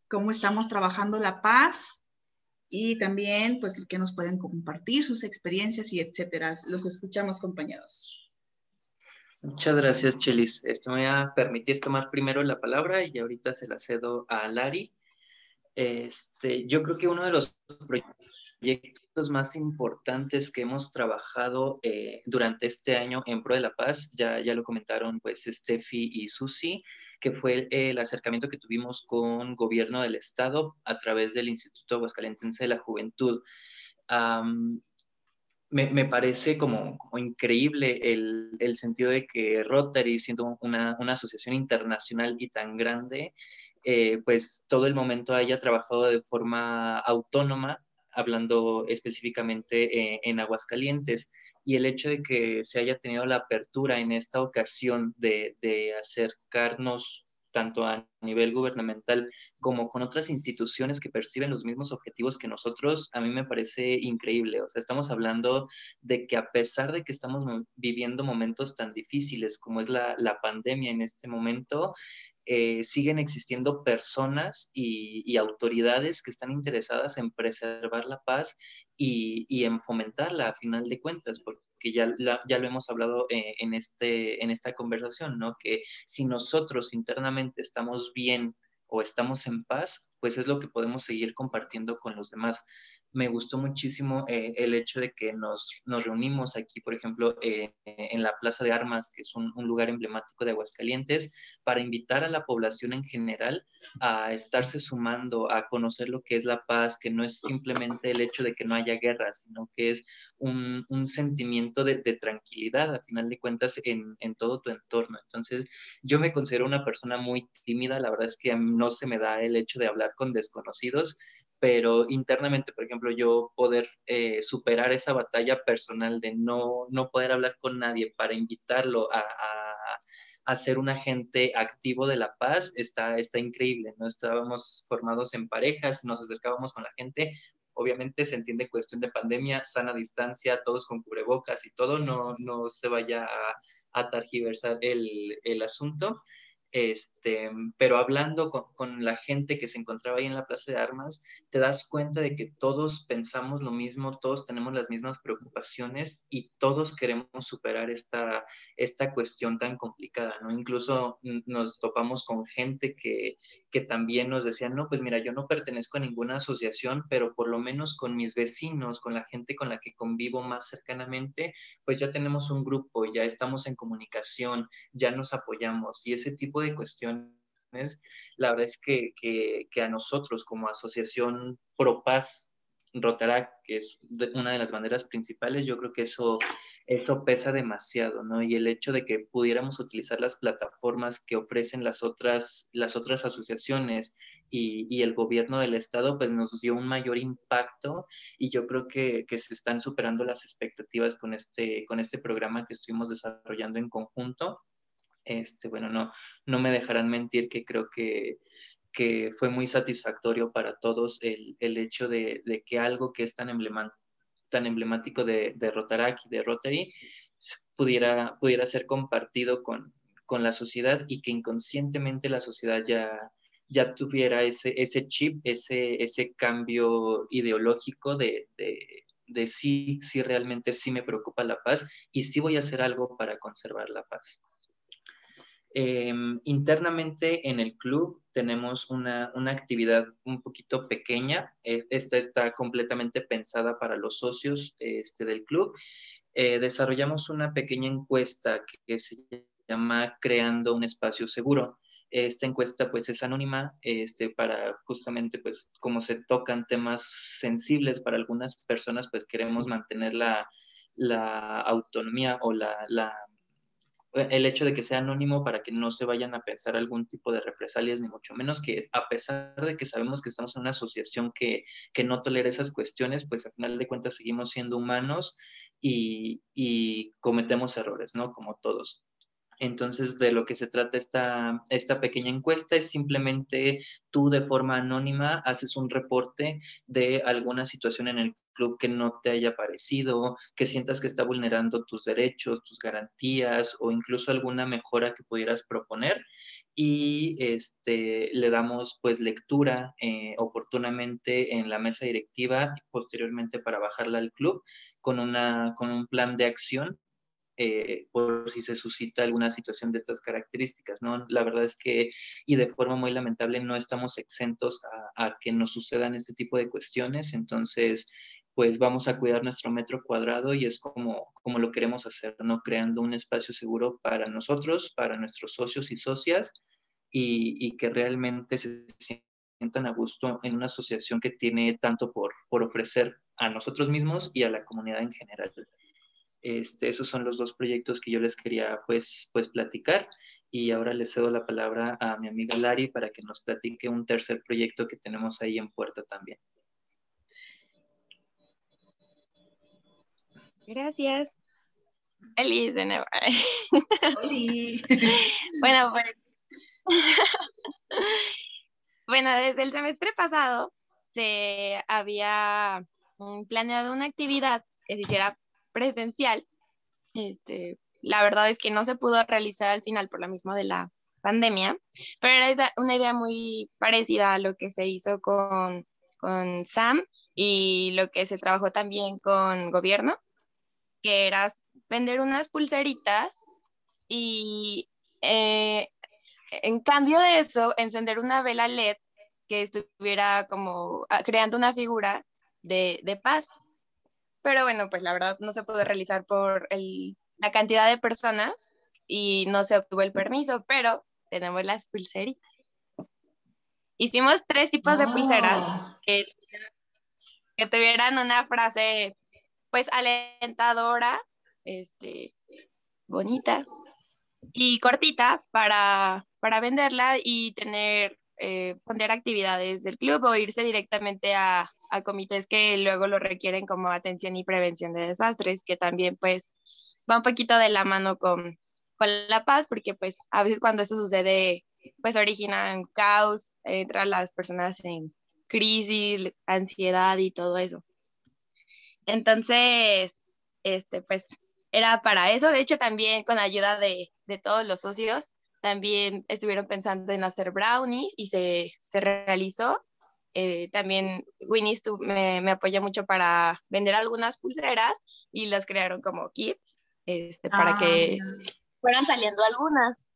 cómo estamos trabajando la paz y también pues que nos pueden compartir sus experiencias y etcétera. Los escuchamos, compañeros. Muchas gracias, Chelis. Esto me voy a permitir tomar primero la palabra y ahorita se la cedo a Lari. Este, yo creo que uno de los proyectos proyectos más importantes que hemos trabajado eh, durante este año en Pro de la Paz, ya, ya lo comentaron pues Steffi y Susi, que fue el, acercamiento que tuvimos con gobierno del estado a través del Instituto Aguascalientense de la Juventud. me, me, parece como, como increíble el, el, sentido de que Rotary, siendo una, una asociación internacional y tan grande, eh, pues todo el momento haya trabajado de forma autónoma, hablando específicamente eh, en Aguascalientes. Y el hecho de que se haya tenido la apertura en esta ocasión de, de acercarnos tanto a nivel gubernamental como con otras instituciones que perciben los mismos objetivos que nosotros, a mí me parece increíble. O sea, estamos hablando de que a pesar de que estamos viviendo momentos tan difíciles como es la, la pandemia en este momento, eh, siguen existiendo personas y, autoridades que están interesadas en preservar la paz y, y en fomentarla a final de cuentas, que ya, ya lo hemos hablado eh, en, este, en esta conversación, ¿no? Que si nosotros internamente estamos bien o estamos en paz, pues es lo que podemos seguir compartiendo con los demás me gustó muchísimo eh, el hecho de que nos, reunimos aquí, por ejemplo, eh, en la Plaza de Armas, que es un, lugar emblemático de Aguascalientes, para invitar a la población en general a estarse sumando, a conocer lo que es la paz, que no es simplemente el hecho de que no haya guerra, sino que es un, sentimiento de, de, tranquilidad, a final de cuentas, en, en, todo tu entorno. Entonces, yo me considero una persona muy tímida, la verdad es que no se me da el hecho de hablar con desconocidos, pero internamente, por ejemplo, yo poder eh, superar esa batalla personal de no, no poder hablar con nadie para invitarlo a, a, ser un agente activo de la paz, está, está increíble, ¿no? Estábamos formados en parejas, nos acercábamos con la gente, obviamente se entiende cuestión de pandemia, sana distancia, todos con cubrebocas y todo, no, no se vaya a, a targiversar el, el asunto, este, pero hablando con, la gente que se encontraba ahí en la Plaza de Armas, te das cuenta de que todos pensamos lo mismo, todos tenemos las mismas preocupaciones y todos queremos superar esta, esta cuestión tan complicada, ¿no? Incluso nos topamos con gente que, que también nos decía, no, pues mira, yo no pertenezco a ninguna asociación, pero por lo menos con mis vecinos, con la gente con la que convivo más cercanamente, pues ya tenemos un grupo, ya estamos en comunicación, ya nos apoyamos y ese tipo de cuestiones, la verdad es que, que, a nosotros como asociación Pro Paz que es una de las banderas principales, yo creo que eso, eso pesa demasiado, ¿no? Y el hecho de que pudiéramos utilizar las plataformas que ofrecen las otras, las otras asociaciones y, y el gobierno del Estado, pues nos dio un mayor impacto y yo creo que, que, se están superando las expectativas con este, con este programa que estuvimos desarrollando en conjunto este, bueno, no, no me dejarán mentir que creo que, que fue muy satisfactorio para todos el, el hecho de, de, que algo que es tan, emblemático, tan emblemático de, de y de Rotary pudiera, pudiera ser compartido con, con la sociedad y que inconscientemente la sociedad ya, ya tuviera ese, ese chip, ese, ese cambio ideológico de, de, de sí, sí realmente sí me preocupa la paz y sí voy a hacer algo para conservar la paz. Em, internamente en el club tenemos una, una, actividad un poquito pequeña. Esta está completamente pensada para los socios este, del club. Eh, desarrollamos una pequeña encuesta que, se llama Creando un espacio seguro. Esta encuesta pues es anónima este, para justamente pues como se tocan temas sensibles para algunas personas pues queremos mantener la, la autonomía o la, la el hecho de que sea anónimo para que no se vayan a pensar algún tipo de represalias, ni mucho menos que a pesar de que sabemos que estamos en una asociación que, que no tolera esas cuestiones, pues al final de cuentas seguimos siendo humanos y, y cometemos errores, ¿no? Como todos. Entonces, de lo que se trata esta, esta pequeña encuesta es simplemente tú de forma anónima haces un reporte de alguna situación en el club que no te haya parecido, que sientas que está vulnerando tus derechos, tus garantías o incluso alguna mejora que pudieras proponer. Y este, le damos pues lectura eh, oportunamente en la mesa directiva posteriormente para bajarla al club con, una, con un plan de acción eh, por si se suscita alguna situación de estas características, ¿no? La verdad es que, y de forma muy lamentable, no estamos exentos a, que nos sucedan este tipo de cuestiones, entonces, pues vamos a cuidar nuestro metro cuadrado y es como, como lo queremos hacer, ¿no? Creando un espacio seguro para nosotros, para nuestros socios y socias, y, y que realmente se sientan a gusto en una asociación que tiene tanto por, por ofrecer a nosotros mismos y a la comunidad en general. Este, esos son los dos proyectos que yo les quería pues, pues platicar y ahora le cedo la palabra a mi amiga Lari para que nos platique un tercer proyecto que tenemos ahí en puerta también. Gracias. Feliz de nuevo. bueno, pues. bueno, desde el semestre pasado se había mm, planeado una actividad que se hiciera presencial. Este, la verdad es que no se pudo realizar al final por lo mismo de la pandemia, pero era una idea muy parecida a lo que se hizo con, con Sam y lo que se trabajó también con gobierno, que era vender unas pulseritas y eh, en cambio de eso, encender una vela LED que estuviera como ah, creando una figura de, de paz. Pero bueno, pues la verdad no se pudo realizar por el, la cantidad de personas y no se obtuvo el permiso, pero tenemos las pulseritas. Hicimos tres tipos de pulseras que, que tuvieran una frase pues alentadora este, bonita y cortita para, para venderla y tener, eh, poner actividades del club o irse directamente a, comités que luego lo requieren como atención y prevención de desastres, que también pues va un poquito de la mano con, con la paz, porque pues a veces cuando eso sucede, pues originan caos, entran las personas en crisis, ansiedad y todo eso. Entonces, este, pues era para eso. De hecho, también con ayuda de, de todos los socios, también estuvieron pensando en hacer brownies y se, se realizó. Eh, también Winnie me, me apoya mucho para vender algunas pulseras y las crearon como kits este, para que ah, fueran saliendo algunas.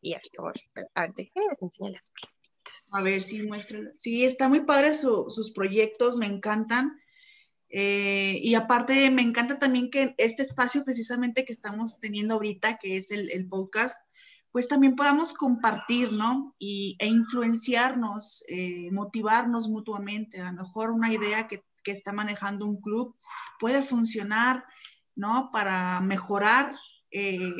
Y así como, a ver, déjenme les enseñar las. A ver, sí, muéstrala. Sí, está muy padre su, sus proyectos, me encantan. Eh, y aparte, me encanta también que este espacio precisamente que estamos teniendo ahorita, que es el, el podcast, pues también podamos compartir, ¿no? Y, e influenciarnos, eh, motivarnos mutuamente. A lo mejor una idea que, está manejando un club puede funcionar, ¿no? Para mejorar, eh,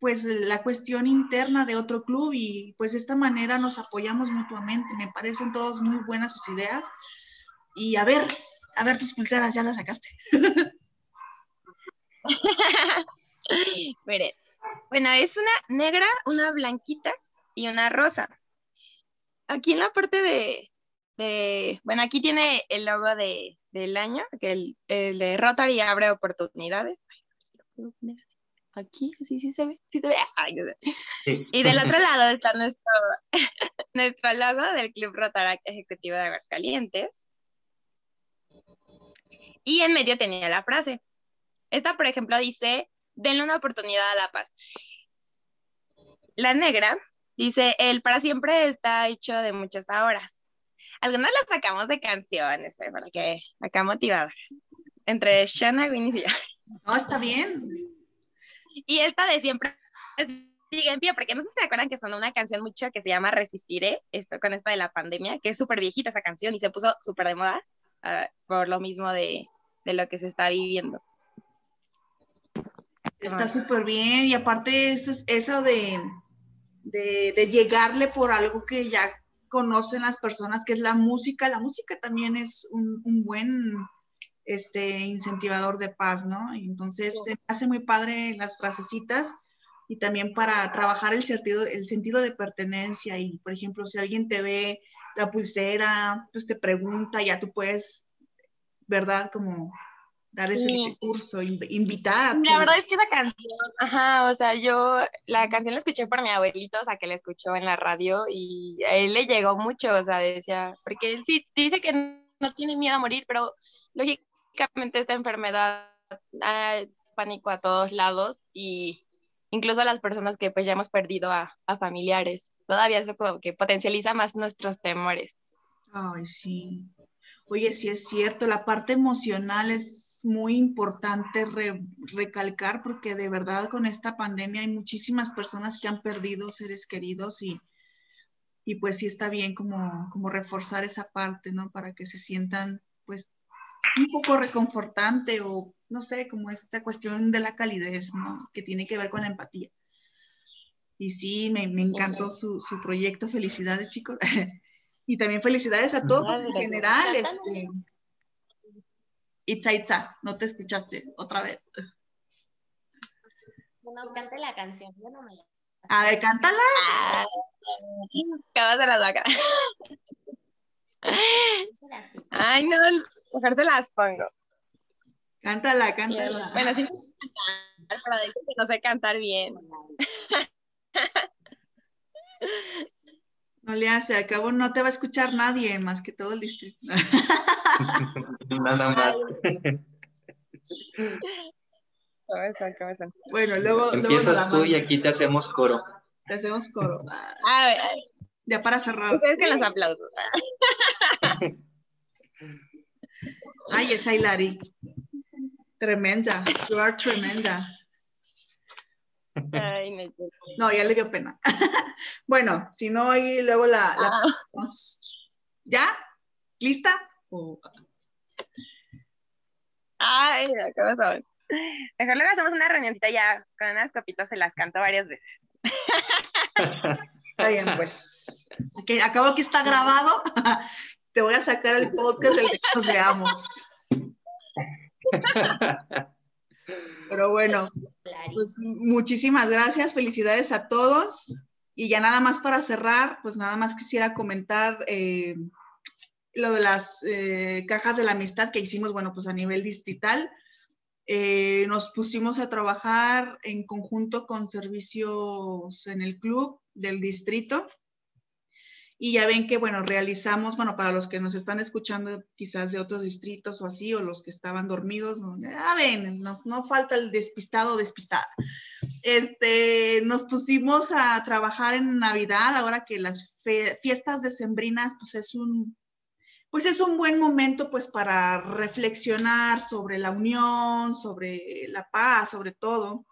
pues, la cuestión interna de otro club y pues de esta manera nos apoyamos mutuamente. Me parecen todos muy buenas sus ideas. Y a ver, a ver tus pulseras, ya las sacaste. Mire, bueno, es una negra, una blanquita y una rosa. Aquí en la parte de, de bueno, aquí tiene el logo de, del año, que el, el, de Rotary abre oportunidades. Aquí, sí, sí se ve, sí se ve. Y del otro lado está nuestro, nuestro logo del Club Rotary Ejecutivo de Aguascalientes. Y en medio tenía la frase. Esta, por ejemplo, dice, denle una oportunidad a la paz. La negra dice, el para siempre está hecho de muchas horas. Algunas las sacamos de canciones, ¿eh? para que acá motivadoras. Entre Shana, Winnie y yo. No, está bien. Y esta de siempre sigue en pie, porque no sé si se acuerdan que sonó una canción mucho que se llama Resistiré, esto con esto de la pandemia, que es súper viejita esa canción y se puso súper de moda uh, por lo mismo de, de lo que se está viviendo. Está súper bien y aparte eso, eso de, de, de, llegarle por algo que ya conocen las personas, que es la música. La música también es un, un buen este, incentivador de paz, ¿no? Entonces se hace muy padre las frasecitas y también para trabajar el sentido, el sentido de pertenencia y, por ejemplo, si alguien te ve la pulsera, pues te pregunta, ya tú puedes ¿verdad? Como dar ese sí. curso, invitar. La verdad es que esa canción, ajá, o sea, yo la canción la escuché por mi abuelito, o sea, que la escuchó en la radio y a él le llegó mucho, o sea, decía, porque él sí dice que no tiene miedo a morir, pero lógicamente esta enfermedad da pánico a todos lados y incluso a las personas que pues ya hemos perdido a, a familiares, todavía eso como que potencializa más nuestros temores. Ay, sí. Oye, sí es cierto, la parte emocional es muy importante re, recalcar porque de verdad con esta pandemia hay muchísimas personas que han perdido seres queridos y, y pues sí está bien como, como reforzar esa parte, ¿no? Para que se sientan pues un poco reconfortante o no sé, como esta cuestión de la calidez, ¿no? Que tiene que ver con la empatía. Y sí, me, me encantó su, su, proyecto. Felicidades, chicos. y también felicidades a todos en general. Este, Itza, Itza, no te escuchaste otra vez. Nos cante la canción, yo no me A ver, cántala. Ah, Acabas de la vaca. Ay, no, mejor se las pongo. Cántala, cántala. Bueno, sí, pero de que no sé cantar bien. No le hace, al cabo no te va a escuchar nadie más que todo el distrito. Nada más. Bueno, luego. Empiezas tú y aquí te hacemos coro. Te hacemos coro. A ver, Ya para cerrar. Ustedes que los aplausos. Ay, esa Hilary. Tremenda. You are tremenda. Ay, no, no, ya le dio pena. bueno, si no, ahí luego la. la Ah. ¿Ya? ¿Lista? Ay, ¿qué pasó? Mejor luego hacemos una reunioncita ya con unas copitas, se las canto varias veces. Está bien, pues. Que acabo que está grabado. Te voy a sacar el podcast del que nos veamos. Pero bueno, pues muchísimas gracias, felicidades a todos. Y ya nada más para cerrar, pues nada más quisiera comentar eh, lo de las eh, cajas de la amistad que hicimos, bueno, pues a nivel distrital. Eh, nos pusimos a trabajar en conjunto con servicios en el club del distrito. Y ya ven que, bueno, realizamos, bueno, para los que nos están escuchando quizás de otros distritos o así, o los que estaban dormidos, ya ven, nos, no falta el despistado o despistada. Este, nos pusimos a trabajar en Navidad, ahora que las fiestas decembrinas, pues es un, pues es un buen momento pues para reflexionar sobre la unión, sobre la paz, sobre todo.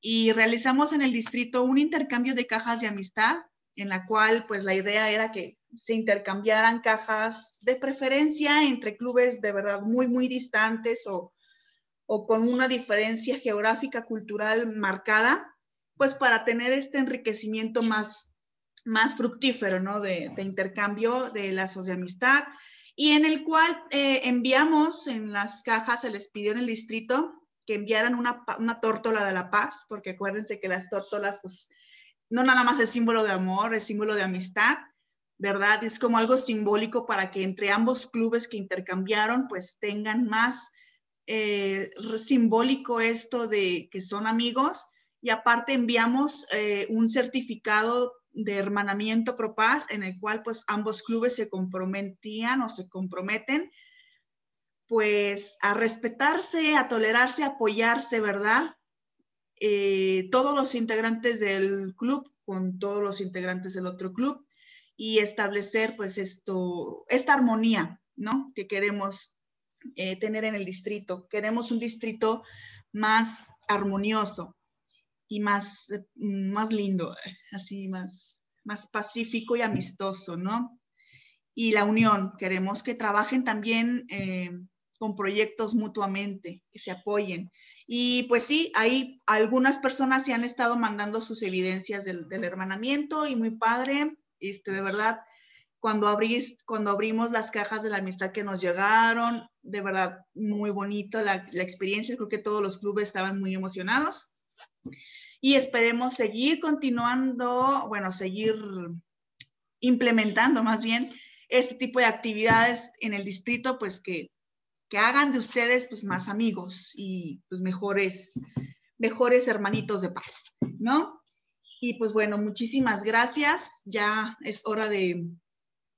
Y realizamos en el distrito un intercambio de cajas de amistad en la cual pues la idea era que se intercambiaran cajas de preferencia entre clubes de verdad muy, muy distantes o, o con una diferencia geográfica, cultural marcada, pues para tener este enriquecimiento más, más fructífero, ¿no? De, intercambio de lazos de amistad y en el cual eh, enviamos en las cajas, se les pidió en el distrito que enviaran una, una tórtola de la paz, porque acuérdense que las tórtolas, pues, no nada más es símbolo de amor, es símbolo de amistad, ¿verdad? Es como algo simbólico para que entre ambos clubes que intercambiaron, pues tengan más eh, simbólico esto de que son amigos. Y aparte enviamos eh, un certificado de hermanamiento pro paz en el cual pues ambos clubes se comprometían o se comprometen pues a respetarse, a tolerarse, a apoyarse, ¿verdad? Eh, todos los integrantes del club con todos los integrantes del otro club y establecer pues esto, esta armonía, ¿no? Que queremos eh, tener en el distrito. Queremos un distrito más armonioso y más, más lindo, así más, más pacífico y amistoso, ¿no? Y la unión, queremos que trabajen también eh, con proyectos mutuamente, que se apoyen. Y pues sí, hay algunas personas se han estado mandando sus evidencias del, hermanamiento y muy padre, este, de verdad, cuando, abrís, cuando abrimos las cajas de la amistad que nos llegaron, de verdad, muy bonito la, la experiencia, creo que todos los clubes estaban muy emocionados. Y esperemos seguir continuando, bueno, seguir implementando más bien este tipo de actividades en el distrito, pues que que hagan de ustedes pues más amigos y pues mejores, mejores hermanitos de paz, ¿no? Y pues bueno, muchísimas gracias. Ya es hora de,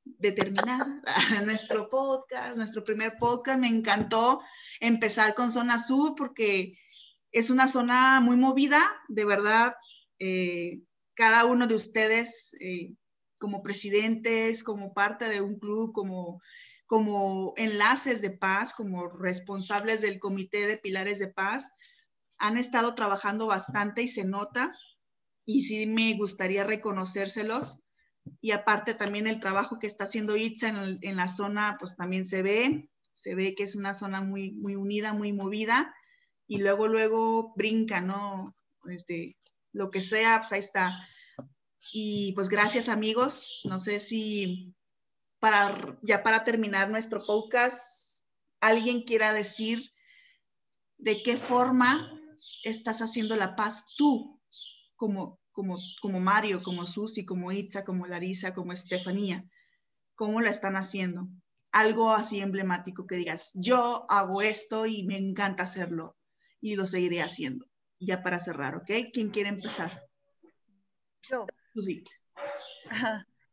de terminar nuestro podcast, nuestro primer podcast. Me encantó empezar con Zona Sur porque es una zona muy movida, de verdad. Eh, cada uno de ustedes eh, como presidentes, como parte de un club, como como enlaces de paz, como responsables del Comité de Pilares de Paz, han estado trabajando bastante y se nota, y sí me gustaría reconocérselos. Y aparte también el trabajo que está haciendo Itza en, en, la zona, pues también se ve, se ve que es una zona muy, muy unida, muy movida. y luego, luego brinca, ¿no? Este, lo que sea, pues ahí está. Y pues gracias amigos. No sé si para, ya para terminar nuestro podcast, alguien quiera decir de qué forma estás haciendo la paz tú, como, como, como Mario, como Susi, como Itza, como Larisa, como Estefanía. ¿Cómo la están haciendo? Algo así emblemático que digas, yo hago esto y me encanta hacerlo y lo seguiré haciendo. Ya para cerrar, ¿ok? ¿Quién quiere empezar? Yo. Susi.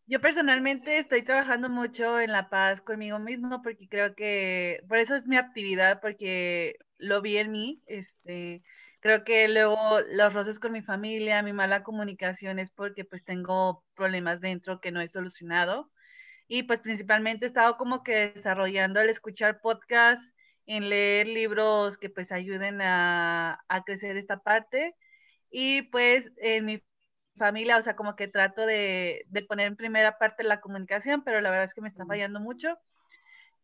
Yo personalmente estoy trabajando mucho en la paz conmigo mismo porque creo que, por eso es mi actividad, porque lo vi en mí, este, creo que luego los roces con mi familia, mi mala comunicación es porque pues tengo problemas dentro que no he solucionado. Y pues principalmente he estado como que desarrollando el escuchar podcasts, en leer libros que pues ayuden a, a crecer esta parte. Y pues en mi familia, o sea, como que trato de, de, poner en primera parte la comunicación, pero la verdad es que me está fallando mucho.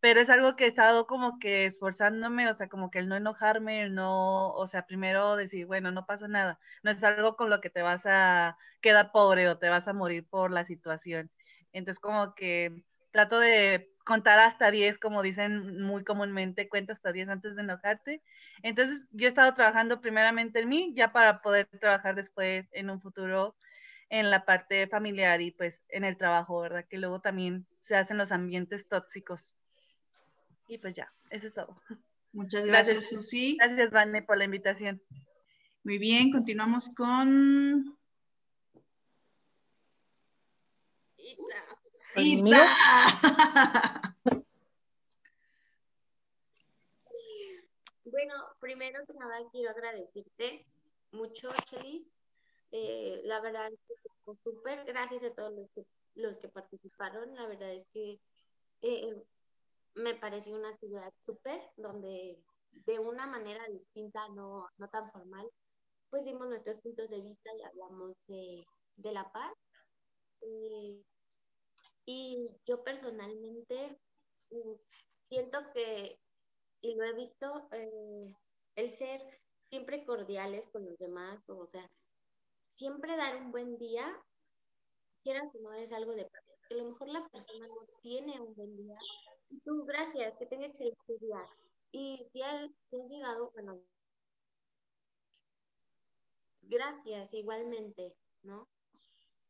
Pero es algo que he estado como que esforzándome, o sea, como que el no enojarme, el no, o sea, primero decir, bueno, no pasa nada, no es algo con lo que te vas a quedar pobre o te vas a morir por la situación. Entonces, como que trato de contar hasta 10, como dicen muy comúnmente, cuenta hasta 10 antes de enojarte. Entonces, yo he estado trabajando primeramente en mí, ya para poder trabajar después en un futuro en la parte familiar y pues en el trabajo, ¿verdad? Que luego también se hacen los ambientes tóxicos. Y pues ya, eso es todo. Muchas gracias, gracias Susi. Gracias, Vane, por la invitación. Muy bien, continuamos con... Itza. bueno, primero que nada quiero agradecerte mucho, Chelis. Eh, la verdad es que fue súper. Gracias a todos los que, los que participaron. La verdad es que eh, me pareció una actividad súper, donde de una manera distinta, no, no tan formal, pues dimos nuestros puntos de vista y hablamos de, de la paz. Eh, y yo personalmente mm, siento que, y lo he visto, eh, el ser siempre cordiales con los demás, o sea, siempre dar un buen día, quieran que no es algo de que a lo mejor la persona no tiene un buen día. Tú, gracias, que tenga excelente día. Y si han, llegado, bueno, gracias igualmente, ¿no?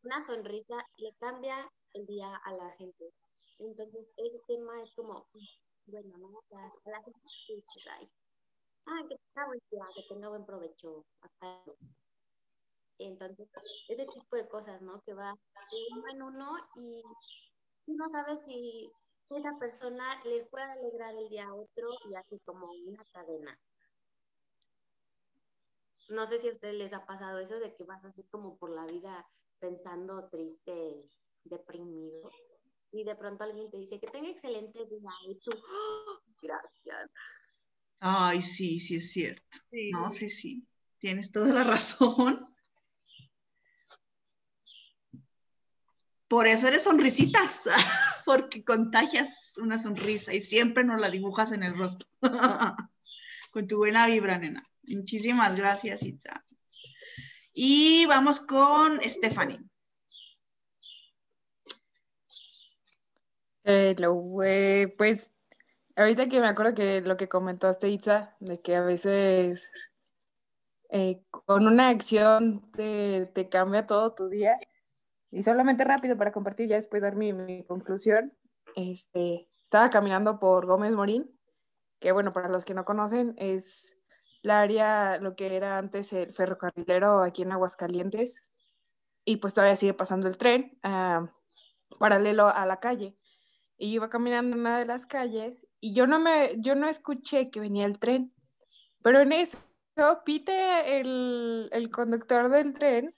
Una sonrisa le cambia el día a la gente. Entonces, ese tema es como, bueno, ¿no? O sea, a la gente dice, ay, ah, que tenga buen día, que tenga buen provecho. Entonces, ese tipo de cosas, ¿no? Que va de uno en uno y tú no sabes si esa persona le puede alegrar el día a otro y así como una cadena. No sé si a ustedes les ha pasado eso de que vas así como por la vida pensando triste deprimido y de pronto alguien te dice que tenga excelente día y tú, ¡Oh, gracias. Ay, sí, sí es cierto. No, sí, sí, tienes toda la razón. Por eso eres sonrisitas, porque contagias una sonrisa y siempre nos la dibujas en el rostro. con tu buena vibra, nena. Muchísimas gracias, Itza. Y vamos con Stephanie. Eh, pues ahorita que me acuerdo que lo que comentaste, Itza, de que a veces eh, con una acción te, te, cambia todo tu día. Y solamente rápido para compartir, ya después dar mi, mi, conclusión. Este, estaba caminando por Gómez Morín, que bueno, para los que no conocen, es la área, lo que era antes el ferrocarrilero aquí en Aguascalientes, y pues todavía sigue pasando el tren uh, paralelo a la calle y iba caminando en una de las calles y yo no me, yo no escuché que venía el tren, pero en eso pite el, el conductor del tren,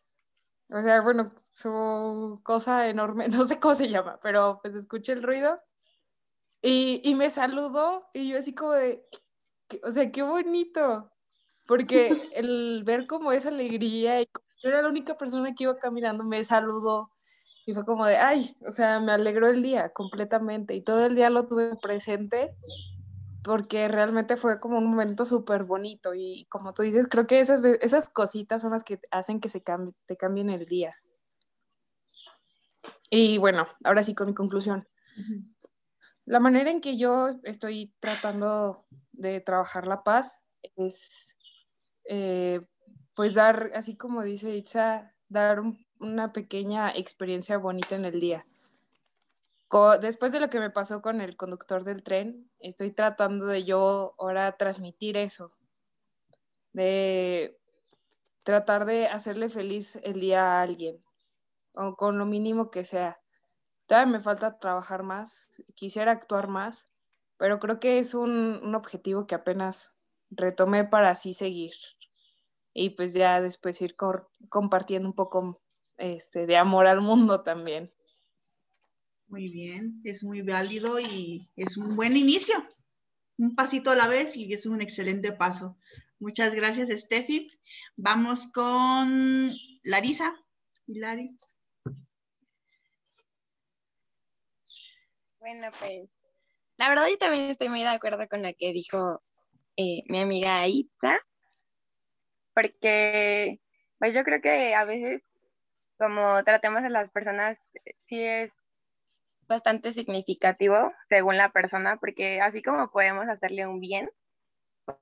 o sea, bueno, su cosa enorme, no sé cómo se llama, pero pues escuché el ruido y, y me saludó y yo así como de, o sea, qué bonito, porque el ver como esa alegría y yo era la única persona que iba caminando, me saludó y fue como de, ay, o sea, me alegró el día completamente y todo el día lo tuve presente porque realmente fue como un momento súper bonito y como tú dices, creo que esas, esas cositas son las que hacen que se cambie, te cambien el día. Y bueno, ahora sí con mi conclusión. La manera en que yo estoy tratando de trabajar la paz es, eh, pues, dar, así como dice Itza, dar una pequeña experiencia bonita en el día. después de lo que me pasó con el conductor del tren, estoy tratando de yo ahora transmitir eso, de tratar de hacerle feliz el día a alguien, o con lo mínimo que sea me falta trabajar más, quisiera actuar más, pero creo que es un, objetivo que apenas retomé para así seguir. Y pues ya después ir compartiendo un poco este, de amor al mundo también. Muy bien, es muy válido y es un buen inicio. Un pasito a la vez y es un excelente paso. Muchas gracias, Steffi. Vamos con Larisa. Hilari. Bueno, pues la verdad yo también estoy muy de acuerdo con lo que dijo eh, mi amiga Itza, porque pues yo creo que a veces como tratemos a las personas sí es bastante significativo según la persona, porque así como podemos hacerle un bien,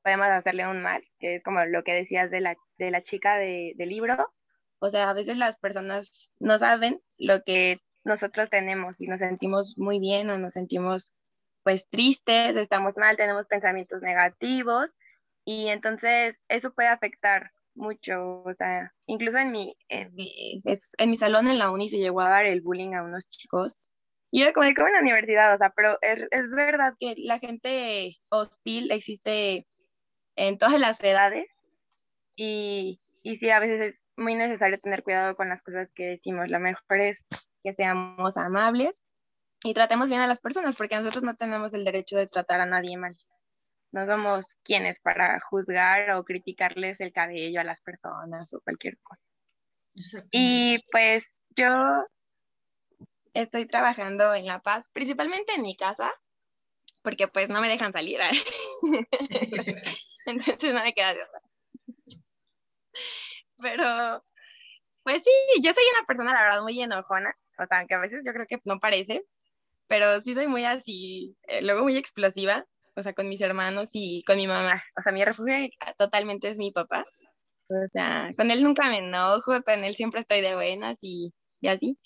podemos hacerle un mal, que es como lo que decías de la, de la chica de, del libro. O sea, a veces las personas no saben lo que nosotros tenemos y nos sentimos muy bien o nos sentimos pues tristes, estamos mal, tenemos pensamientos negativos y entonces eso puede afectar mucho, o sea, incluso en mi, en mi, en mi salón en la uni se llegó a dar el bullying a unos chicos y era como de en la universidad, o sea, pero es, es verdad que la gente hostil existe en todas las edades y, y sí, a veces es muy necesario tener cuidado con las cosas que decimos. Lo mejor es que seamos amables y tratemos bien a las personas, porque nosotros no tenemos el derecho de tratar a nadie mal. No somos quienes para juzgar o criticarles el cabello a las personas o cualquier cosa. Y pues yo estoy trabajando en La Paz, principalmente en mi casa, porque pues no me dejan salir. Entonces no me queda de otra. Pero, pues sí, yo soy una persona, la verdad, muy enojona o sea, aunque a veces yo creo que no parece, pero sí soy muy así, eh, luego muy explosiva, o sea, con mis hermanos y con mi mamá. O sea, mi refugio totalmente es mi papá. O sea, con él nunca me enojo, con él siempre estoy de buenas y, y así.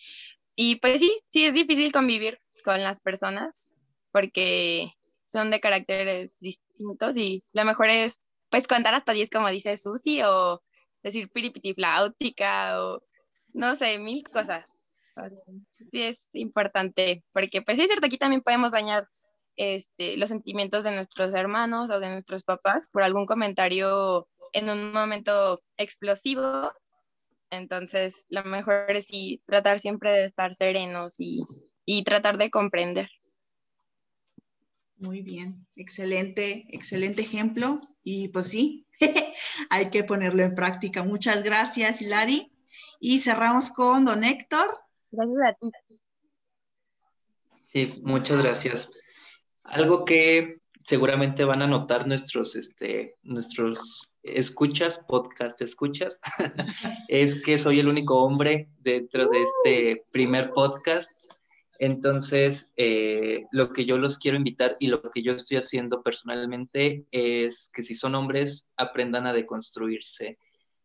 Y pues sí, sí es difícil convivir con las personas porque son de caracteres distintos y lo mejor es pues contar hasta 10 como dice Susi o decir piripitifláutica o no sé, mil cosas sí es importante, porque pues es cierto, aquí también podemos dañar este, los sentimientos de nuestros hermanos o de nuestros papás por algún comentario en un momento explosivo. Entonces, lo mejor es sí, tratar siempre de estar serenos y, y tratar de comprender. Muy bien, excelente, excelente ejemplo. Y pues sí, hay que ponerlo en práctica. Muchas gracias, Hilari. Y cerramos con don Héctor. Gracias a ti. Sí, muchas gracias. Algo que seguramente van a notar nuestros, este, nuestros escuchas, podcast escuchas, es que soy el único hombre dentro de este primer podcast. Entonces, eh, lo que yo los quiero invitar y lo que yo estoy haciendo personalmente es que si son hombres, aprendan a deconstruirse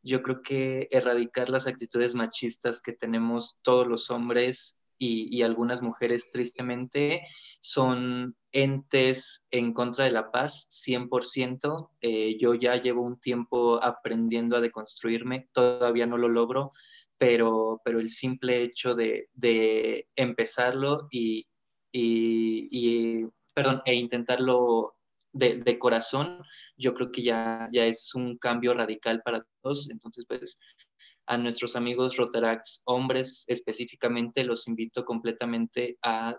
yo creo que erradicar las actitudes machistas que tenemos todos los hombres y, algunas mujeres tristemente son entes en contra de la paz 100%. Eh, yo ya llevo un tiempo aprendiendo a deconstruirme, todavía no lo logro, pero, pero el simple hecho de, empezarlo y, y, perdón, e intentarlo de, corazón, yo creo que ya, ya es un cambio radical para todos. Entonces, pues a nuestros amigos Rotaracts, hombres específicamente, los invito completamente a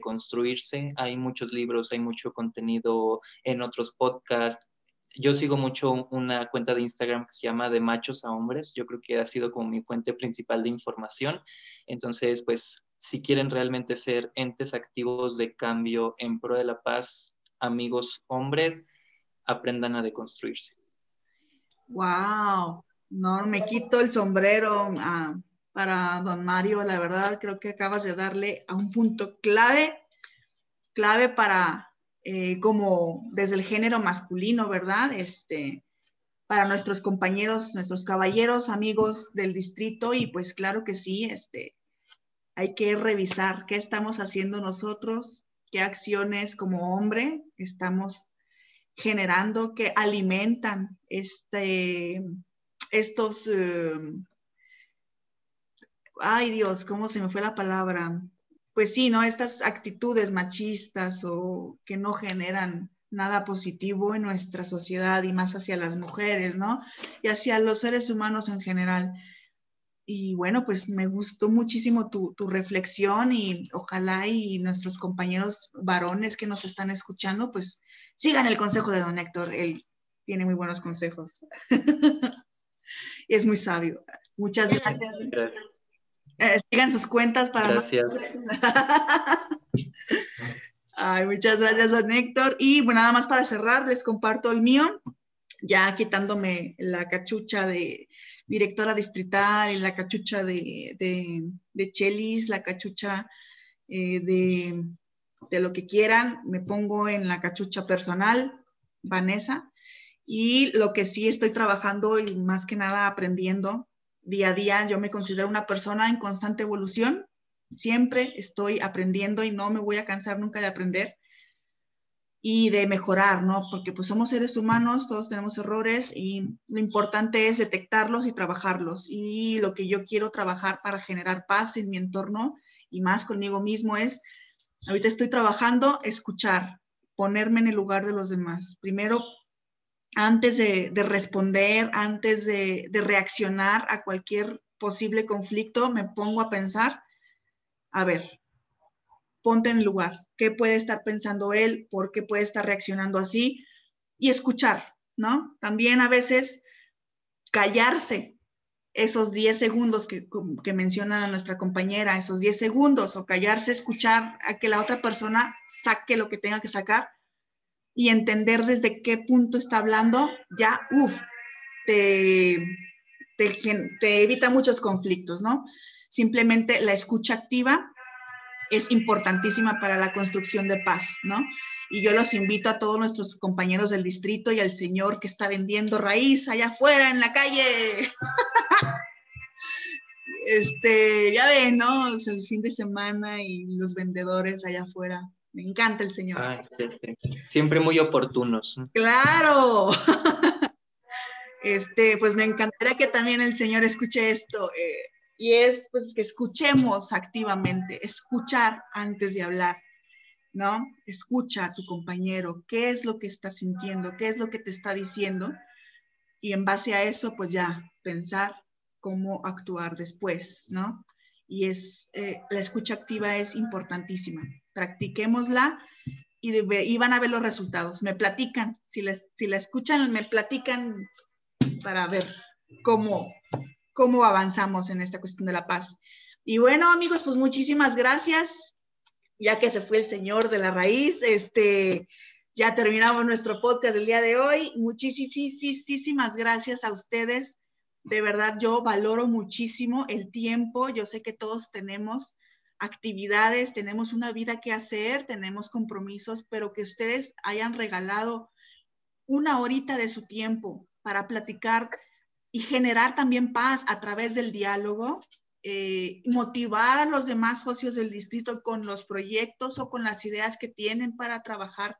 deconstruirse. Hay muchos libros, hay mucho contenido en otros podcasts. Yo sigo mucho una cuenta de Instagram que se llama De Machos a Hombres. Yo creo que ha sido como mi fuente principal de información. Entonces, pues, si quieren realmente ser entes activos de cambio en pro de la paz, amigos hombres aprendan a deconstruirse. Wow, no, me quito el sombrero ah, para don Mario, la verdad creo que acabas de darle a un punto clave, clave para eh, como desde el género masculino, ¿verdad? Este, para nuestros compañeros, nuestros caballeros, amigos del distrito y pues claro que sí, este, hay que revisar qué estamos haciendo nosotros, qué acciones como hombre estamos generando que alimentan este, estos, eh, ay Dios, ¿cómo se me fue la palabra? Pues sí, ¿no? Estas actitudes machistas o que no generan nada positivo en nuestra sociedad y más hacia las mujeres, ¿no? Y hacia los seres humanos en general. Y bueno, pues me gustó muchísimo tu, reflexión y ojalá y nuestros compañeros varones que nos están escuchando, pues sigan el consejo de don Héctor. Él tiene muy buenos consejos. y es muy sabio. Muchas gracias. Eh, sigan sus cuentas para... Gracias. Ay, muchas gracias, don Héctor. Y bueno, nada más para cerrar, les comparto el mío, ya quitándome la cachucha de directora distrital, y la cachucha de, de, Chelis, la cachucha eh, de, de, lo que quieran, me pongo en la cachucha personal, Vanessa, y lo que sí estoy trabajando y más que nada aprendiendo día a día, yo me considero una persona en constante evolución, siempre estoy aprendiendo y no me voy a cansar nunca de aprender y de mejorar, ¿no? Porque pues somos seres humanos, todos tenemos errores y lo importante es detectarlos y trabajarlos. Y lo que yo quiero trabajar para generar paz en mi entorno y más conmigo mismo es, ahorita estoy trabajando, escuchar, ponerme en el lugar de los demás. Primero, antes de, responder, antes de, reaccionar a cualquier posible conflicto, me pongo a pensar, a ver, ponte en lugar, qué puede estar pensando él, por qué puede estar reaccionando así y escuchar, ¿no? También a veces callarse esos 10 segundos que, que menciona nuestra compañera, esos 10 segundos, o callarse, escuchar a que la otra persona saque lo que tenga que sacar y entender desde qué punto está hablando, ya, uff, te, te, evita muchos conflictos, ¿no? Simplemente la escucha activa es importantísima para la construcción de paz, ¿no? Y yo los invito a todos nuestros compañeros del distrito y al señor que está vendiendo raíz allá afuera en la calle. este, ya ven, ¿no? Es el fin de semana y los vendedores allá afuera. Me encanta el señor. Siempre muy oportunos. Claro. Este, pues me encantaría que también el señor escuche esto. Eh, y es pues que escuchemos activamente, escuchar antes de hablar, ¿no? Escucha a tu compañero, qué es lo que está sintiendo, qué es lo que te está diciendo y en base a eso pues ya pensar cómo actuar después, ¿no? Y es, eh, la escucha activa es importantísima. Practiquémosla y, van a ver los resultados. Me platican, si, les, si la escuchan, me platican para ver cómo, cómo avanzamos en esta cuestión de la paz. Y bueno, amigos, pues muchísimas gracias. Ya que se fue el señor de la raíz, este, ya terminamos nuestro podcast del día de hoy. Muchísimas gracias a ustedes. De verdad, yo valoro muchísimo el tiempo. Yo sé que todos tenemos actividades, tenemos una vida que hacer, tenemos compromisos, pero que ustedes hayan regalado una horita de su tiempo para platicar y generar también paz a través del diálogo, eh, motivar a los demás socios del distrito con los proyectos o con las ideas que tienen para trabajar.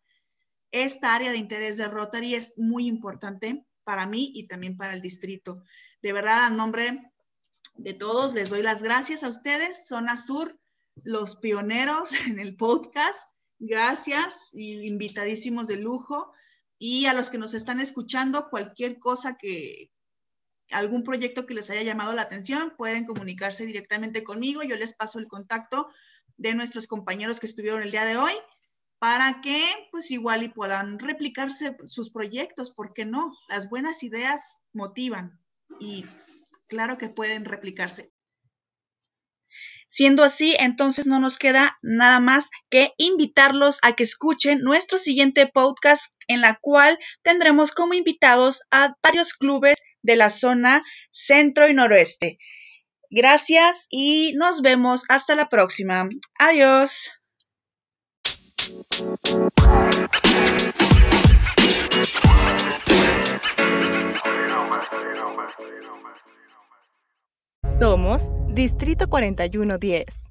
Esta área de interés de Rotary es muy importante para mí y también para el distrito. De verdad, a nombre de todos, les doy las gracias a ustedes, Zona Sur, los pioneros en el podcast. Gracias y invitadísimos de lujo. Y a los que nos están escuchando, cualquier cosa que, algún proyecto que les haya llamado la atención, pueden comunicarse directamente conmigo. Yo les paso el contacto de nuestros compañeros que estuvieron el día de hoy para que pues igual y puedan replicarse sus proyectos, porque no? Las buenas ideas motivan y claro que pueden replicarse. Siendo así, entonces no nos queda nada más que invitarlos a que escuchen nuestro siguiente podcast en la cual tendremos como invitados a varios clubes de la zona centro y noroeste. Gracias y nos vemos hasta la próxima. Adiós. Somos Distrito 4110.